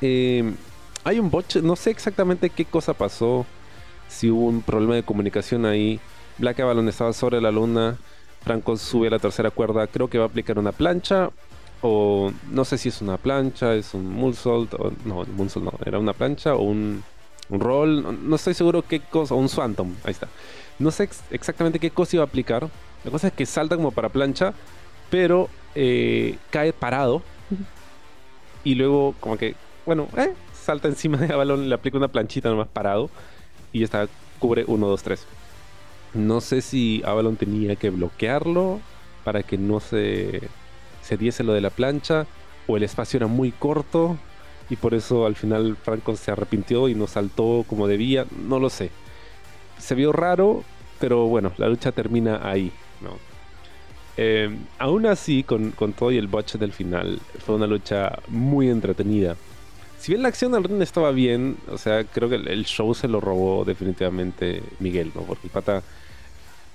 eh, hay un botch, no sé exactamente qué cosa pasó si hubo un problema de comunicación ahí. Black Avalon estaba sobre la luna. Franco sube a la tercera cuerda. Creo que va a aplicar una plancha. O no sé si es una plancha, es un moonsault. No, moonsault no. Era una plancha o un, un roll. No, estoy seguro qué cosa. O un swantom. Ahí está. No sé exactamente qué cosa iba a aplicar. La cosa es que salta como para plancha. Pero eh, cae parado. Y luego como que, bueno, eh, salta encima de Avalon. Le aplica una planchita nomás parado y está cubre 1, 2, 3. No sé si Avalon tenía que bloquearlo para que no se, se diese lo de la plancha o el espacio era muy corto y por eso al final Franco se arrepintió y no saltó como debía. No lo sé. Se vio raro, pero bueno, la lucha termina ahí. ¿no? Eh, aún así, con, con todo y el botch del final, fue una lucha muy entretenida si bien la acción del ring estaba bien, o sea, creo que el show se lo robó definitivamente Miguel, ¿no? Porque el pata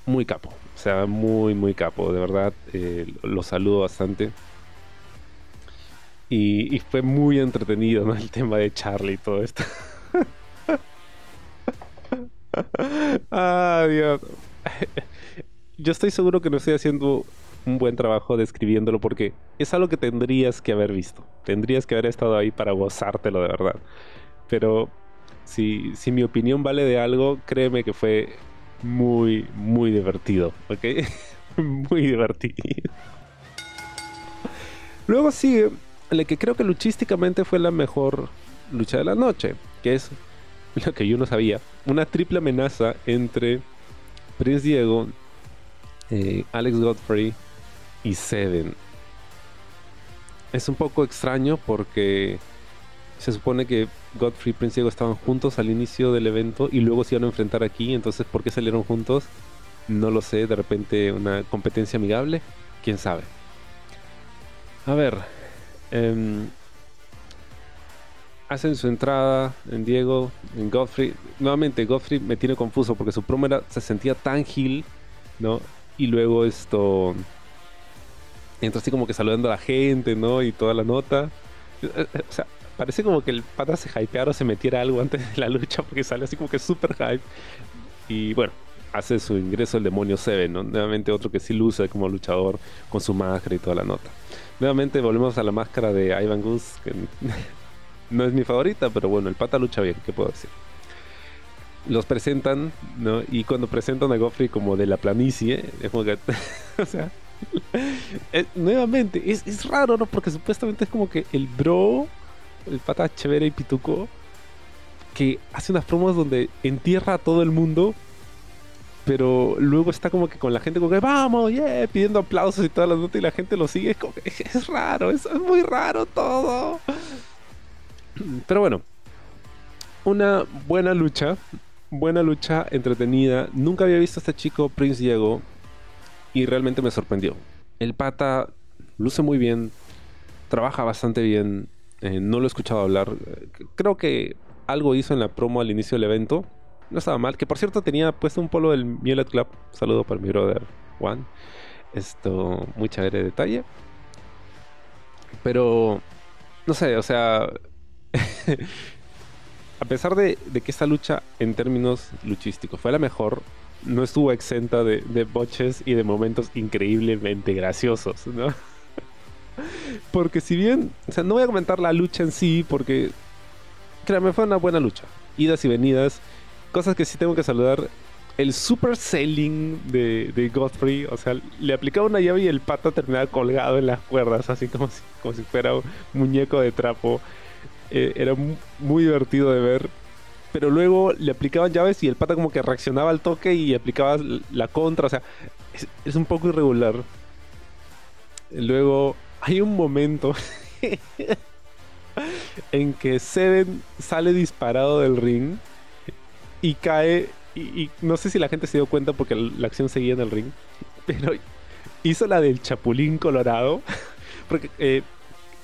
muy capo, o sea, muy, muy capo, de verdad, eh, lo saludo bastante. Y, fue muy entretenido. El tema de Charlie y todo esto. ah. Yo estoy seguro que no estoy haciendo un buen trabajo describiéndolo porque es algo que tendrías que haber visto. Tendrías que haber estado ahí para gozártelo de verdad. Pero si, si mi opinión vale de algo, créeme que fue muy, muy divertido. ¿Ok? muy divertido. Luego sigue la que creo que luchísticamente fue la mejor lucha de la noche, que es lo que yo no sabía, una triple amenaza entre Prince Diego, eh, Alex Godfrey y Seven. Es un poco extraño porque se supone que Godfrey y Prince Diego estaban juntos al inicio del evento y luego se iban a enfrentar aquí, entonces ¿por qué salieron juntos? No lo sé, de repente una competencia amigable, quién sabe. A ver, em, hacen su entrada en Diego, en Godfrey. Nuevamente, Godfrey me tiene confuso porque su promo se sentía tan heel, ¿no? Y luego esto. Entra así como que saludando a la gente, ¿no? Y toda la nota. Eh, eh, o sea, parece como que el pata se hypeara o se metiera algo antes de la lucha porque sale así como que súper hype. Y bueno, hace su ingreso el demonio Seven, ¿no? Nuevamente otro que sí luce como luchador con su máscara y toda la nota. Nuevamente volvemos a la máscara de Ivan Goose, que no es mi favorita, pero bueno, el pata lucha bien, ¿qué puedo decir? Los presentan, ¿no? Y cuando presentan a Goffrey como de la planicie, es como que, o sea, nuevamente, es, es, raro, ¿no? Porque supuestamente es como que el bro, el pata chévere y pituco, que hace unas promos donde entierra a todo el mundo, pero luego está como que con la gente como que vamos, yeah, pidiendo aplausos y todas las notas y la gente lo sigue, es, como que, es raro, es muy raro todo. Pero bueno, una buena lucha, buena lucha entretenida. Nunca había visto a este chico, Prince Diego, y realmente me sorprendió. El pata luce muy bien, trabaja bastante bien, eh, no lo he escuchado hablar. Creo que algo hizo en la promo al inicio del evento. No estaba mal. Que por cierto tenía puesto un polo del Mulet Club. Saludo para mi brother Juan. Esto, muy chévere detalle. Pero, no sé, o sea, a pesar de, que esta lucha en términos luchísticos fue la mejor, no estuvo exenta de, boches y de momentos increíblemente graciosos, ¿no? Porque si bien, o sea, no voy a comentar la lucha en sí, porque créanme, fue una buena lucha. Idas y venidas, cosas que sí tengo que saludar. El super selling de, de Godfrey, o sea, le aplicaba una llave y el pata terminaba colgado en las cuerdas, así como si, como si fuera un muñeco de trapo. Eh, era muy divertido de ver. Pero luego le aplicaban llaves y el pata como que reaccionaba al toque y aplicaba la contra. O sea, es, un poco irregular. Luego hay un momento en que Seven sale disparado del ring y cae. Y, no sé si la gente se dio cuenta porque la acción seguía en el ring. Pero hizo la del Chapulín Colorado. Porque eh,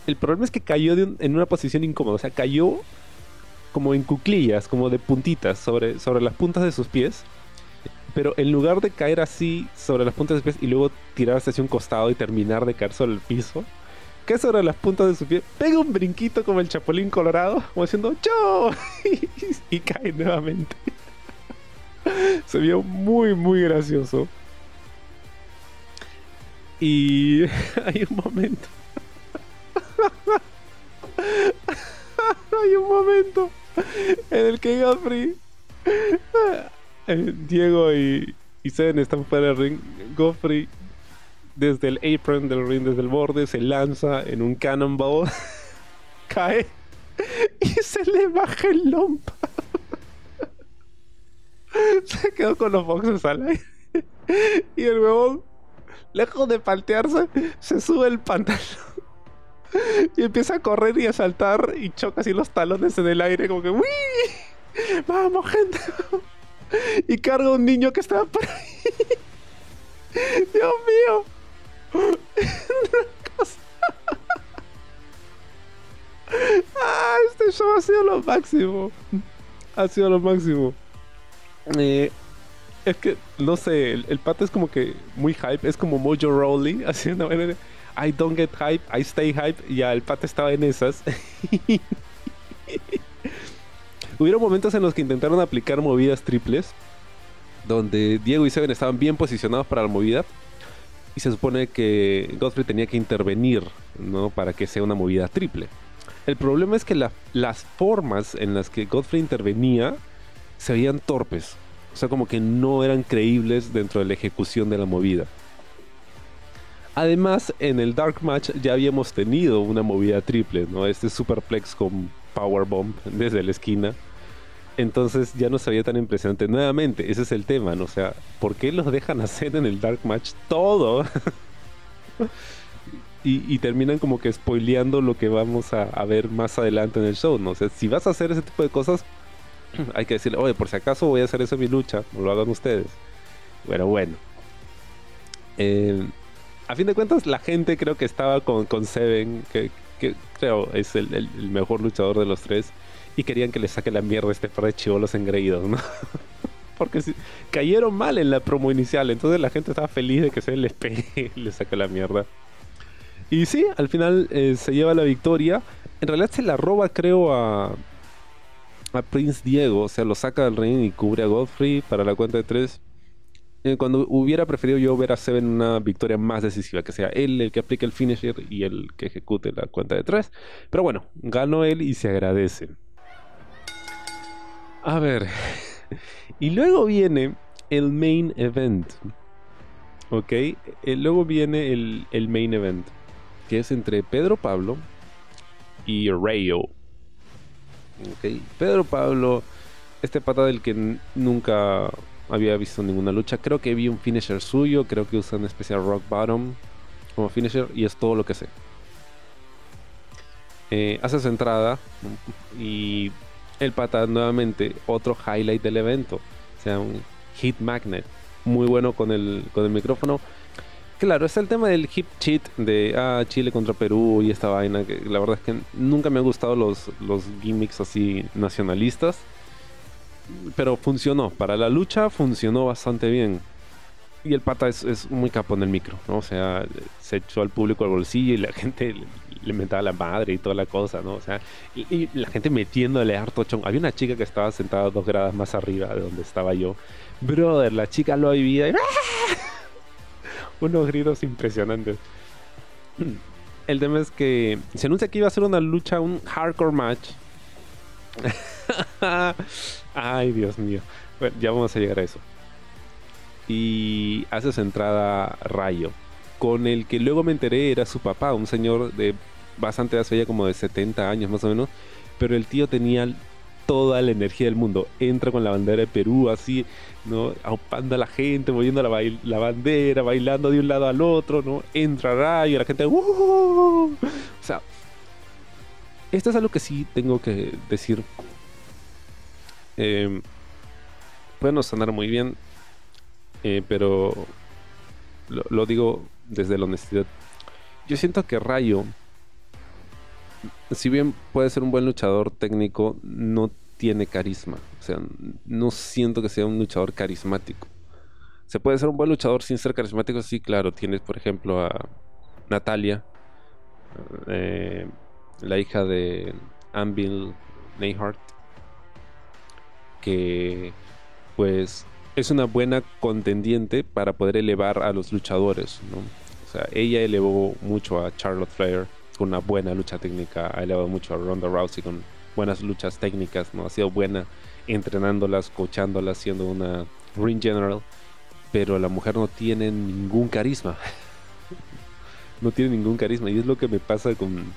el problema es que cayó en una posición incómoda. O sea, cayó como en cuclillas, como de puntitas sobre, sobre las puntas de sus pies. Pero en lugar de caer así sobre las puntas de sus pies y luego tirarse hacia un costado y terminar de caer sobre el piso, cae sobre las puntas de sus pies, pega un brinquito como el chapulín colorado, como diciendo y, y cae nuevamente. Se vio muy, muy gracioso. Y hay un momento Hay un momento en el que Godfrey, eh, Diego y, y Zen están fuera del ring. Godfrey, desde el apron del ring, desde el borde, se lanza en un cannonball, cae y se le baja el lompa. se quedó con los boxes al aire. Y el huevón, lejos de paltearse, se sube el pantalón y empieza a correr y a saltar y choca así los talones en el aire como que ¡Uy! ¡Vamos, gente! Y carga un niño que estaba por ahí. ¡Dios mío! ah, este show ha sido lo máximo. Ha sido lo máximo. Eh, es que, no sé, el, el, pato es como que muy hype. Es como Mojo Rowley haciendo... I don't get hype, I stay hype. Ya el pata estaba en esas. Hubieron momentos en los que intentaron aplicar movidas triples. Donde Diego y Seven estaban bien posicionados para la movida. Y se supone que Godfrey tenía que intervenir, ¿no? Para que sea una movida triple. El problema es que las formas en las que Godfrey intervenía se veían torpes. O sea, como que no eran creíbles dentro de la ejecución de la movida. Además, en el Dark Match ya habíamos tenido una movida triple, ¿no? Este superplex con Powerbomb desde la esquina. Entonces ya no se veía tan impresionante. Nuevamente, ese es el tema, ¿no? O sea, ¿por qué los dejan hacer en el Dark Match todo? y, terminan como que spoileando lo que vamos a, ver más adelante en el show, ¿no? O sea, si vas a hacer ese tipo de cosas, hay que decirle, oye, por si acaso voy a hacer eso en mi lucha, lo hagan ustedes. Pero bueno. Eh, a fin de cuentas, la gente creo que estaba con, con Seven, que, creo es el, mejor luchador de los tres, y querían que le saque la mierda a este par de chivolos engreídos, ¿no? Porque cayeron mal en la promo inicial, entonces la gente estaba feliz de que se le saque la mierda. Y sí, al final eh, se lleva la victoria. En realidad se la roba, creo, a, a Prince Diego. O sea, lo saca del ring y cubre a Godfrey para la cuenta de tres. Eh, cuando hubiera preferido yo ver a Seven una victoria más decisiva, que sea él el que aplique el finisher y el que ejecute la cuenta de tres. Pero bueno, ganó él y se agradece. A ver. y luego viene el main event. Ok. Eh, luego viene el, el, main event. Que es entre Pedro Pablo y Rayo. Ok. Pedro Pablo. Este pata del que nunca había visto ninguna lucha. Creo que vi un finisher suyo, creo que usa un especial rock bottom como finisher y es todo lo que sé. Eh, hace su entrada y el pata nuevamente otro highlight del evento. O sea, un hit magnet. Muy bueno con el, con el micrófono. Claro, es el tema del hip cheat de ah, Chile contra Perú y esta vaina. Que la verdad es que nunca me han gustado los, los gimmicks así nacionalistas pero funcionó. Para la lucha funcionó bastante bien. Y el pata es, muy capo en el micro, ¿no? O sea, se echó al público al bolsillo y la gente le, mentaba la madre y toda la cosa, ¿no? O sea, y, la gente metiéndole harto chon. Había una chica que estaba sentada dos gradas más arriba de donde estaba yo. Brother, la chica lo vivía y... ¡ah! Unos gritos impresionantes. El tema es que se anuncia que iba a ser una lucha, un hardcore match. Ay, Dios mío. Bueno, ya vamos a llegar a eso. Y hace su entrada Rayo, con el que luego me enteré era su papá, un señor de bastante hace ya como de 70 años más o menos, pero el tío tenía toda la energía del mundo. Entra con la bandera de Perú así, ¿no? Aupando a la gente, moviendo la, bandera, bailando de un lado al otro, ¿no? Entra Rayo, la gente... O sea, esto es algo que sí tengo que decir eh, puede no sonar muy bien, eh, pero lo, digo desde la honestidad. Yo siento que Rayo, si bien puede ser un buen luchador técnico, no tiene carisma. O sea, no siento que sea un luchador carismático. Se puede ser un buen luchador sin ser carismático, sí, claro. Tienes, por ejemplo, a Natalia, eh, la hija de Anvil Neyhart, que pues es una buena contendiente para poder elevar a los luchadores, ¿no? O sea, ella elevó mucho a Charlotte Flair con una buena lucha técnica, ha elevado mucho a Ronda Rousey con buenas luchas técnicas, ¿no? Ha sido buena entrenándolas, coachándolas, siendo una ring general, pero la mujer no tiene ningún carisma. no tiene ningún carisma y es lo que me pasa con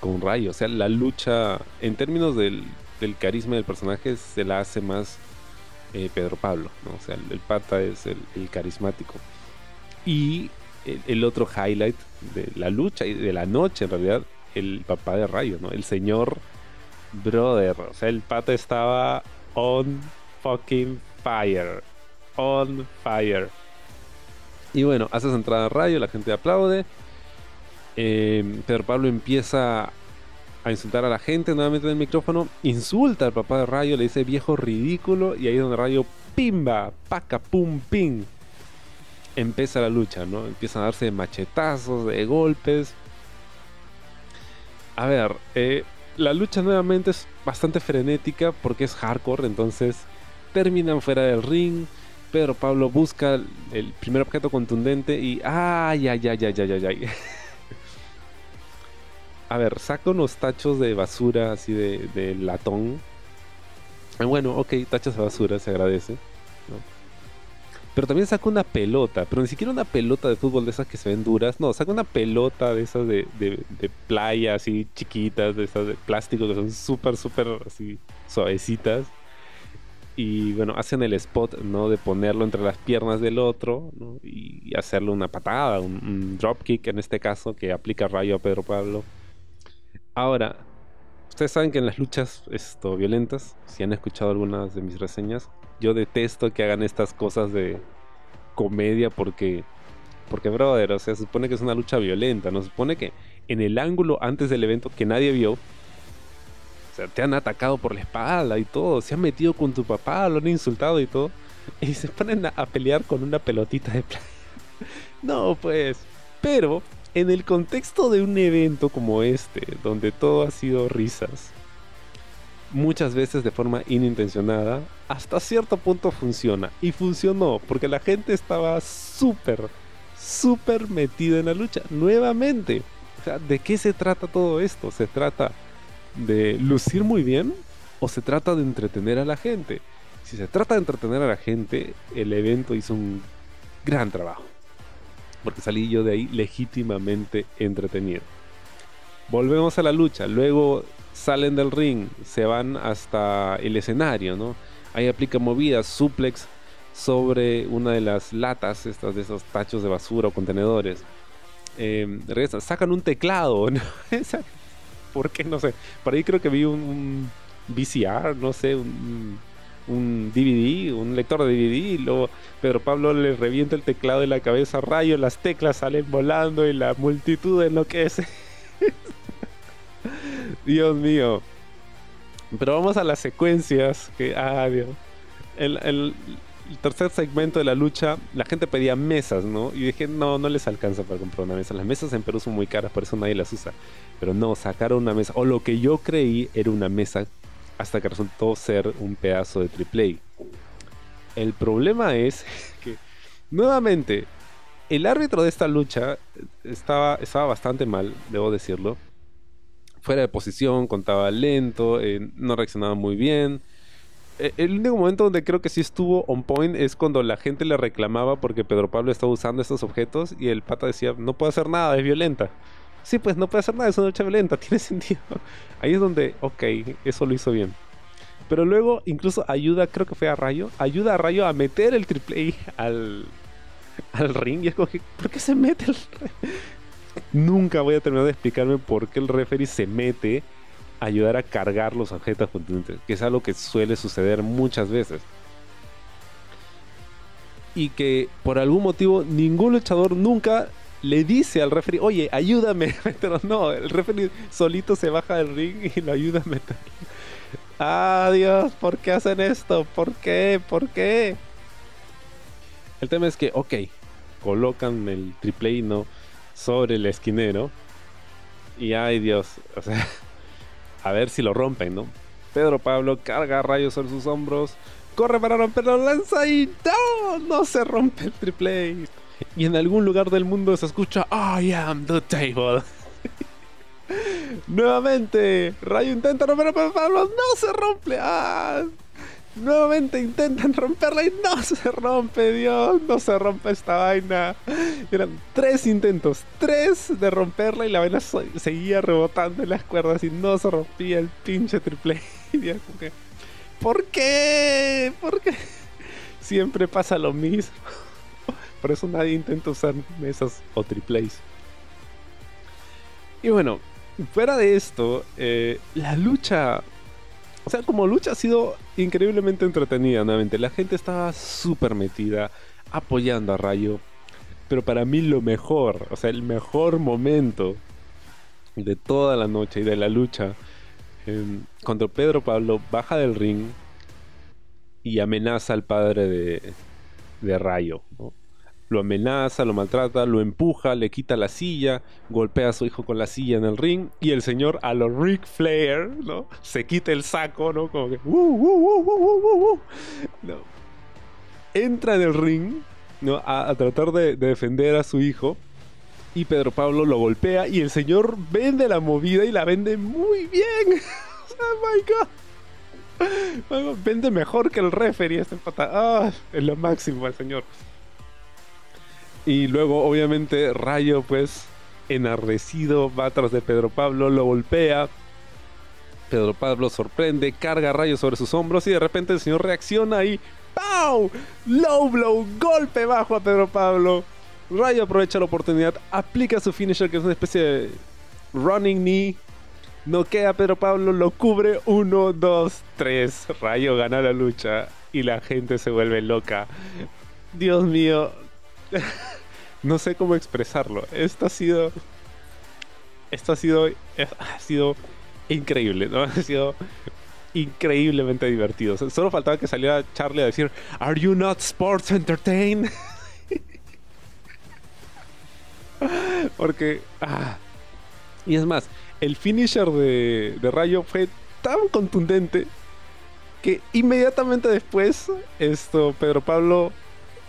con Rayo, o sea, la lucha en términos del del carisma del personaje se la hace más eh, Pedro Pablo. O sea, el, pata es el, carismático. Y el, otro highlight de la lucha y de la noche, en realidad, el papá de Rayo, ¿no? El señor brother. O sea, el pata estaba on fucking fire. On fire. Y bueno, hace su entrada a Rayo, la gente aplaude. Eh, Pedro Pablo empieza a insultar a la gente nuevamente en el micrófono, insulta al papá de Rayo, le dice viejo ridículo y ahí donde Rayo pimba, paca, pum, ping. Empieza la lucha, ¿no? Empiezan a darse machetazos, de golpes. A ver, eh, la lucha nuevamente es bastante frenética porque es hardcore, entonces terminan fuera del ring. Pedro Pablo busca el primer objeto contundente y ¡ay, ay, ay, ay, ay, ay! ay. a ver, saca unos tachos de basura así de, latón. Bueno, ok, tachos de basura, se agradece. Pero también sacó una pelota, pero ni siquiera una pelota de fútbol de esas que se ven duras. No, sacó una pelota de esas de, de, de playa, así chiquitas, de esas de plástico que son súper, súper así suavecitas. Y bueno, hacen el spot, ¿no? De ponerlo entre las piernas del otro ¿no? y, hacerle una patada, un, un dropkick en este caso, que aplica rayo a Pedro Pablo. Ahora, ustedes saben que en las luchas esto, violentas, si han escuchado algunas de mis reseñas, yo detesto que hagan estas cosas de comedia porque, porque, brother, o sea, se supone que es una lucha violenta, ¿no? Se supone que en el ángulo antes del evento que nadie vio, o te han atacado por la espalda y todo, se han metido con tu papá, lo han insultado y todo, y se ponen a pelear con una pelotita de playa. no, pues, pero en el contexto de un evento como este, donde todo ha sido risas, muchas veces de forma inintencionada, hasta cierto punto funciona. Y funcionó, porque la gente estaba súper, súper metida en la lucha. Nuevamente, o sea, ¿de qué se trata todo esto? ¿Se trata de lucir muy bien o se trata de entretener a la gente? Si se trata de entretener a la gente, el evento hizo un gran trabajo. Porque salí yo de ahí legítimamente entretenido. Volvemos a la lucha. Luego salen del ring, se van hasta el escenario, ¿no? Ahí aplica movidas, suplex sobre una de las latas, estas de esos tachos de basura o contenedores. Eh, regresan, sacan un teclado, ¿no? ¿Por qué? No sé. Por ahí creo que vi un, un VCR, no sé, un, un, DVD, un lector de DVD, y luego Pedro Pablo le revienta el teclado en la cabeza, rayo, las teclas salen volando y la multitud enloquece. Dios mío. Pero vamos a las secuencias. Que, ah, Dios. El, el, el, tercer segmento de la lucha, la gente pedía mesas, ¿no? Y dije, no, no les alcanza para comprar una mesa. Las mesas en Perú son muy caras, por eso nadie las usa. Pero no, sacaron una mesa. O lo que yo creí era una mesa, hasta que resultó ser un pedazo de triple El problema es que, nuevamente, el árbitro de esta lucha estaba, estaba bastante mal, debo decirlo fuera de posición, contaba lento, eh, no reaccionaba muy bien. Eh, el único momento donde creo que sí estuvo on point es cuando la gente le reclamaba porque Pedro Pablo estaba usando estos objetos y el pata decía, no puede hacer nada, es violenta. Sí, pues no puede hacer nada, es una lucha violenta, tiene sentido. Ahí es donde, ok, eso lo hizo bien. Pero luego incluso ayuda, creo que fue a Rayo, ayuda a Rayo a meter el triple A al, al ring y es como ¿por qué se mete el Nunca voy a terminar de explicarme por qué el referee se mete a ayudar a cargar los objetos contundentes, que es algo que suele suceder muchas veces. Y que por algún motivo ningún luchador nunca le dice al referee, oye, ayúdame Pero No, el referee solito se baja del ring y lo ayuda a meter. Ah, Dios, ¿por qué hacen esto? ¿Por qué? ¿Por qué? El tema es que, ok, colocan el triple y no sobre el esquinero. Y ay Dios, o sea, a ver si lo rompen, ¿no? Pedro Pablo carga rayos sobre sus hombros, corre para romperlo, lanza y no, no se rompe el triple. Y en algún lugar del mundo se escucha I am the table. Nuevamente, Rayo intenta romper a Pedro Pablo, no se rompe. Ah, Nuevamente intentan romperla y no se rompe, Dios, no se rompe esta vaina. Eran tres intentos, tres de romperla y la vaina seguía rebotando en las cuerdas y no se rompía el pinche triple. ¿Por qué? ¿Por qué? Siempre pasa lo mismo. Por eso nadie intenta usar mesas o triples. Y bueno, fuera de esto, eh, la lucha o sea, como lucha ha sido increíblemente entretenida nuevamente. La gente estaba súper metida, apoyando a Rayo. Pero para mí lo mejor, o sea, el mejor momento de toda la noche y de la lucha, eh, cuando Pedro Pablo baja del ring y amenaza al padre de, Rayo. Lo amenaza, lo maltrata, lo empuja, le quita la silla, golpea a su hijo con la silla en el ring y el señor a lo Ric Flair, ¿no? Se quita el saco, ¿no? Como que... Uh, uh, uh, no. Entra en el ring, ¿no? A, tratar de, de, defender a su hijo y Pedro Pablo lo golpea y el señor vende la movida y la vende muy bien. oh my god. Vende mejor que el referee este pata. Ah, es lo máximo el señor. Y luego, obviamente, Rayo, pues, enardecido, va tras de Pedro Pablo, lo golpea. Pedro Pablo sorprende, carga Rayo sobre sus hombros y de repente el señor reacciona y ¡Pau! Low blow, golpe bajo a Pedro Pablo. Rayo aprovecha la oportunidad, aplica su finisher que es una especie de running knee. Noquea a Pedro Pablo, lo cubre. 1, 2, 3. Rayo gana la lucha y la gente se vuelve loca. Dios mío. no sé cómo expresarlo. Esto ha sido. Esto ha sido. Ha sido increíble, ¿no? Ha sido increíblemente divertido. Solo faltaba que saliera Charlie a decir: ¿Are you not sports entertained? Porque. Ah. Y es más, el finisher de, de Rayo fue tan contundente que inmediatamente después, esto, Pedro Pablo,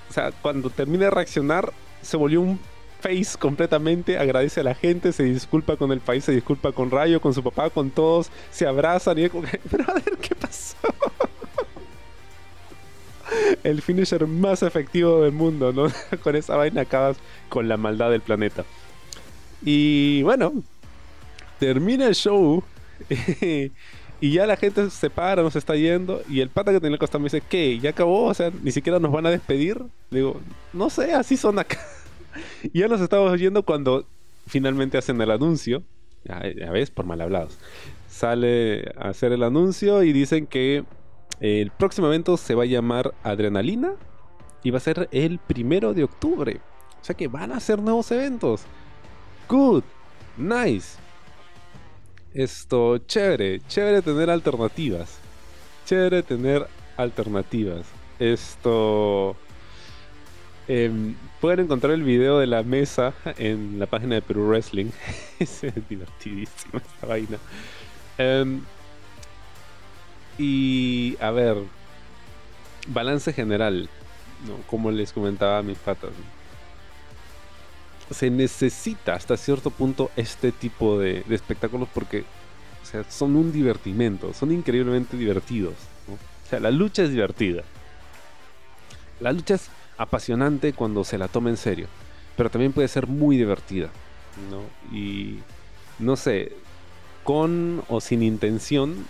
o sea, cuando termina de reaccionar, se volvió un face completamente, agradece a la gente, se disculpa con el país, se disculpa con Rayo, con su papá, con todos, se abrazan y es como ver ¿qué pasó? el finisher más efectivo del mundo, ¿no? con esa vaina acabas con la maldad del planeta. Y bueno, termina el show y ya la gente se para, nos está yendo. Y el pata que tenía el costado me dice, ¿qué? ¿Ya acabó? O sea, ni siquiera nos van a despedir. Digo, no sé, así son acá. y ya nos estamos oyendo cuando finalmente hacen el anuncio. Ya, ves, por mal hablados. Sale a hacer el anuncio y dicen que el próximo evento se va a llamar Adrenalina y va a ser el primero de octubre. O sea que van a hacer nuevos eventos. Good, nice. Esto, chévere, chévere tener alternativas. Chévere tener alternativas. Esto. Em, pueden encontrar el video de la mesa en la página de Perú Wrestling. es divertidísima esta vaina. Em, y a ver, balance general, ¿no? como les comentaba a mis patas. Se necesita hasta cierto punto este tipo de, espectáculos porque son un divertimento, son increíblemente divertidos. O sea, la lucha es divertida. La lucha es apasionante cuando se la toma en serio, pero también puede ser muy divertida. ¿no? Y no sé, con o sin intención,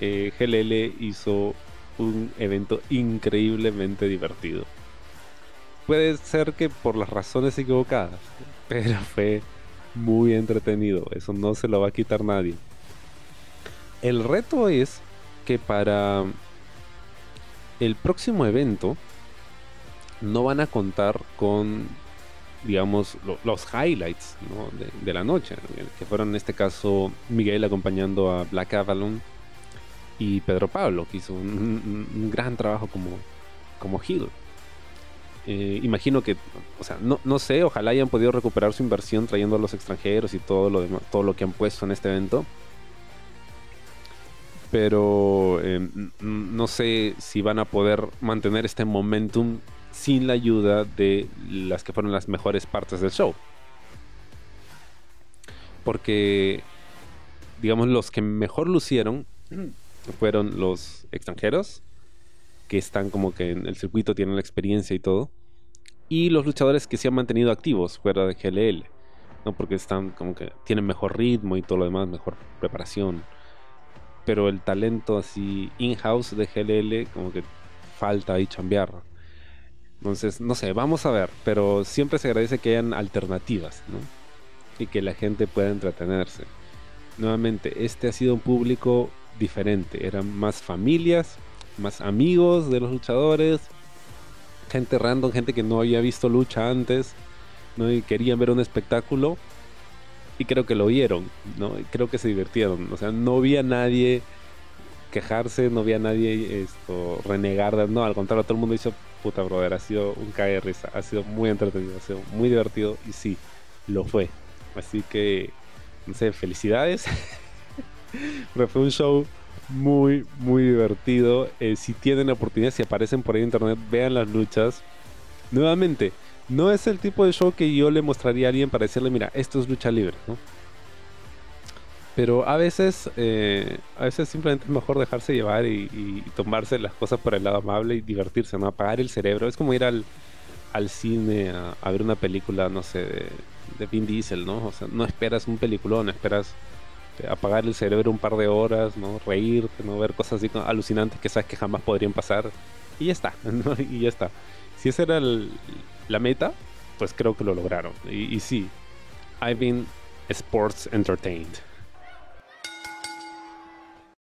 eh, GLL hizo un evento increíblemente divertido. Puede ser que por las razones equivocadas, pero fue muy entretenido. Eso no se lo va a quitar nadie. El reto es que para el próximo evento no van a contar con, digamos, los highlights de, la noche, que fueron en este caso Miguel acompañando a Black Avalon y Pedro Pablo, que hizo un, gran trabajo como, como. Eh, imagino que, o sea, no, no, sé, ojalá hayan podido recuperar su inversión trayendo a los extranjeros y todo lo, demás, todo lo que han puesto en este evento. Pero eh, no sé si van a poder mantener este momentum sin la ayuda de las que fueron las mejores partes del show. Porque, digamos, los que mejor lucieron fueron los extranjeros, que están como que en el circuito, tienen la experiencia y todo, y los luchadores que se han mantenido activos fuera de GLL, ¿no? porque están como que tienen mejor ritmo y todo lo demás, mejor preparación. Pero el talento así in-house de GLL, como que falta ahí chambear. Entonces, no sé, vamos a ver, pero siempre se agradece que hayan alternativas, ¿no? Y que la gente pueda entretenerse. Nuevamente, este ha sido un público diferente. Eran más familias, más amigos de los luchadores, gente random, gente que no había visto lucha antes, ¿no? Y querían ver un espectáculo. Y creo que lo vieron, ¿no? creo que se divirtieron. O sea, no vi a nadie quejarse, no vi a nadie esto, renegar. No, al contrario, todo el mundo hizo puta brother. Ha sido un cae de risa. Ha sido muy entretenido, ha sido muy divertido. Y sí, lo fue. Así que, no sé, felicidades. Pero fue un show muy, muy divertido. Eh, si tienen la oportunidad, si aparecen por ahí en internet, vean las luchas. Nuevamente, no es el tipo de show que yo le mostraría a alguien para decirle, mira, esto es lucha libre, ¿no? Pero a veces, eh, a veces simplemente es mejor dejarse llevar y, tomarse las cosas por el lado amable y divertirse, ¿no? Apagar el cerebro. Es como ir al, al cine a, ver una película, no sé, de, de Vin Diesel, ¿no? O sea, no esperas un peliculón, esperas apagar el cerebro un par de horas, ¿no? Reírte, ¿no? Ver cosas así alucinantes que sabes que jamás podrían pasar. Y ya está, ¿no? Y ya está. Si esa era la meta, pues creo que lo lograron. Y, y sí, I've been sports entertained.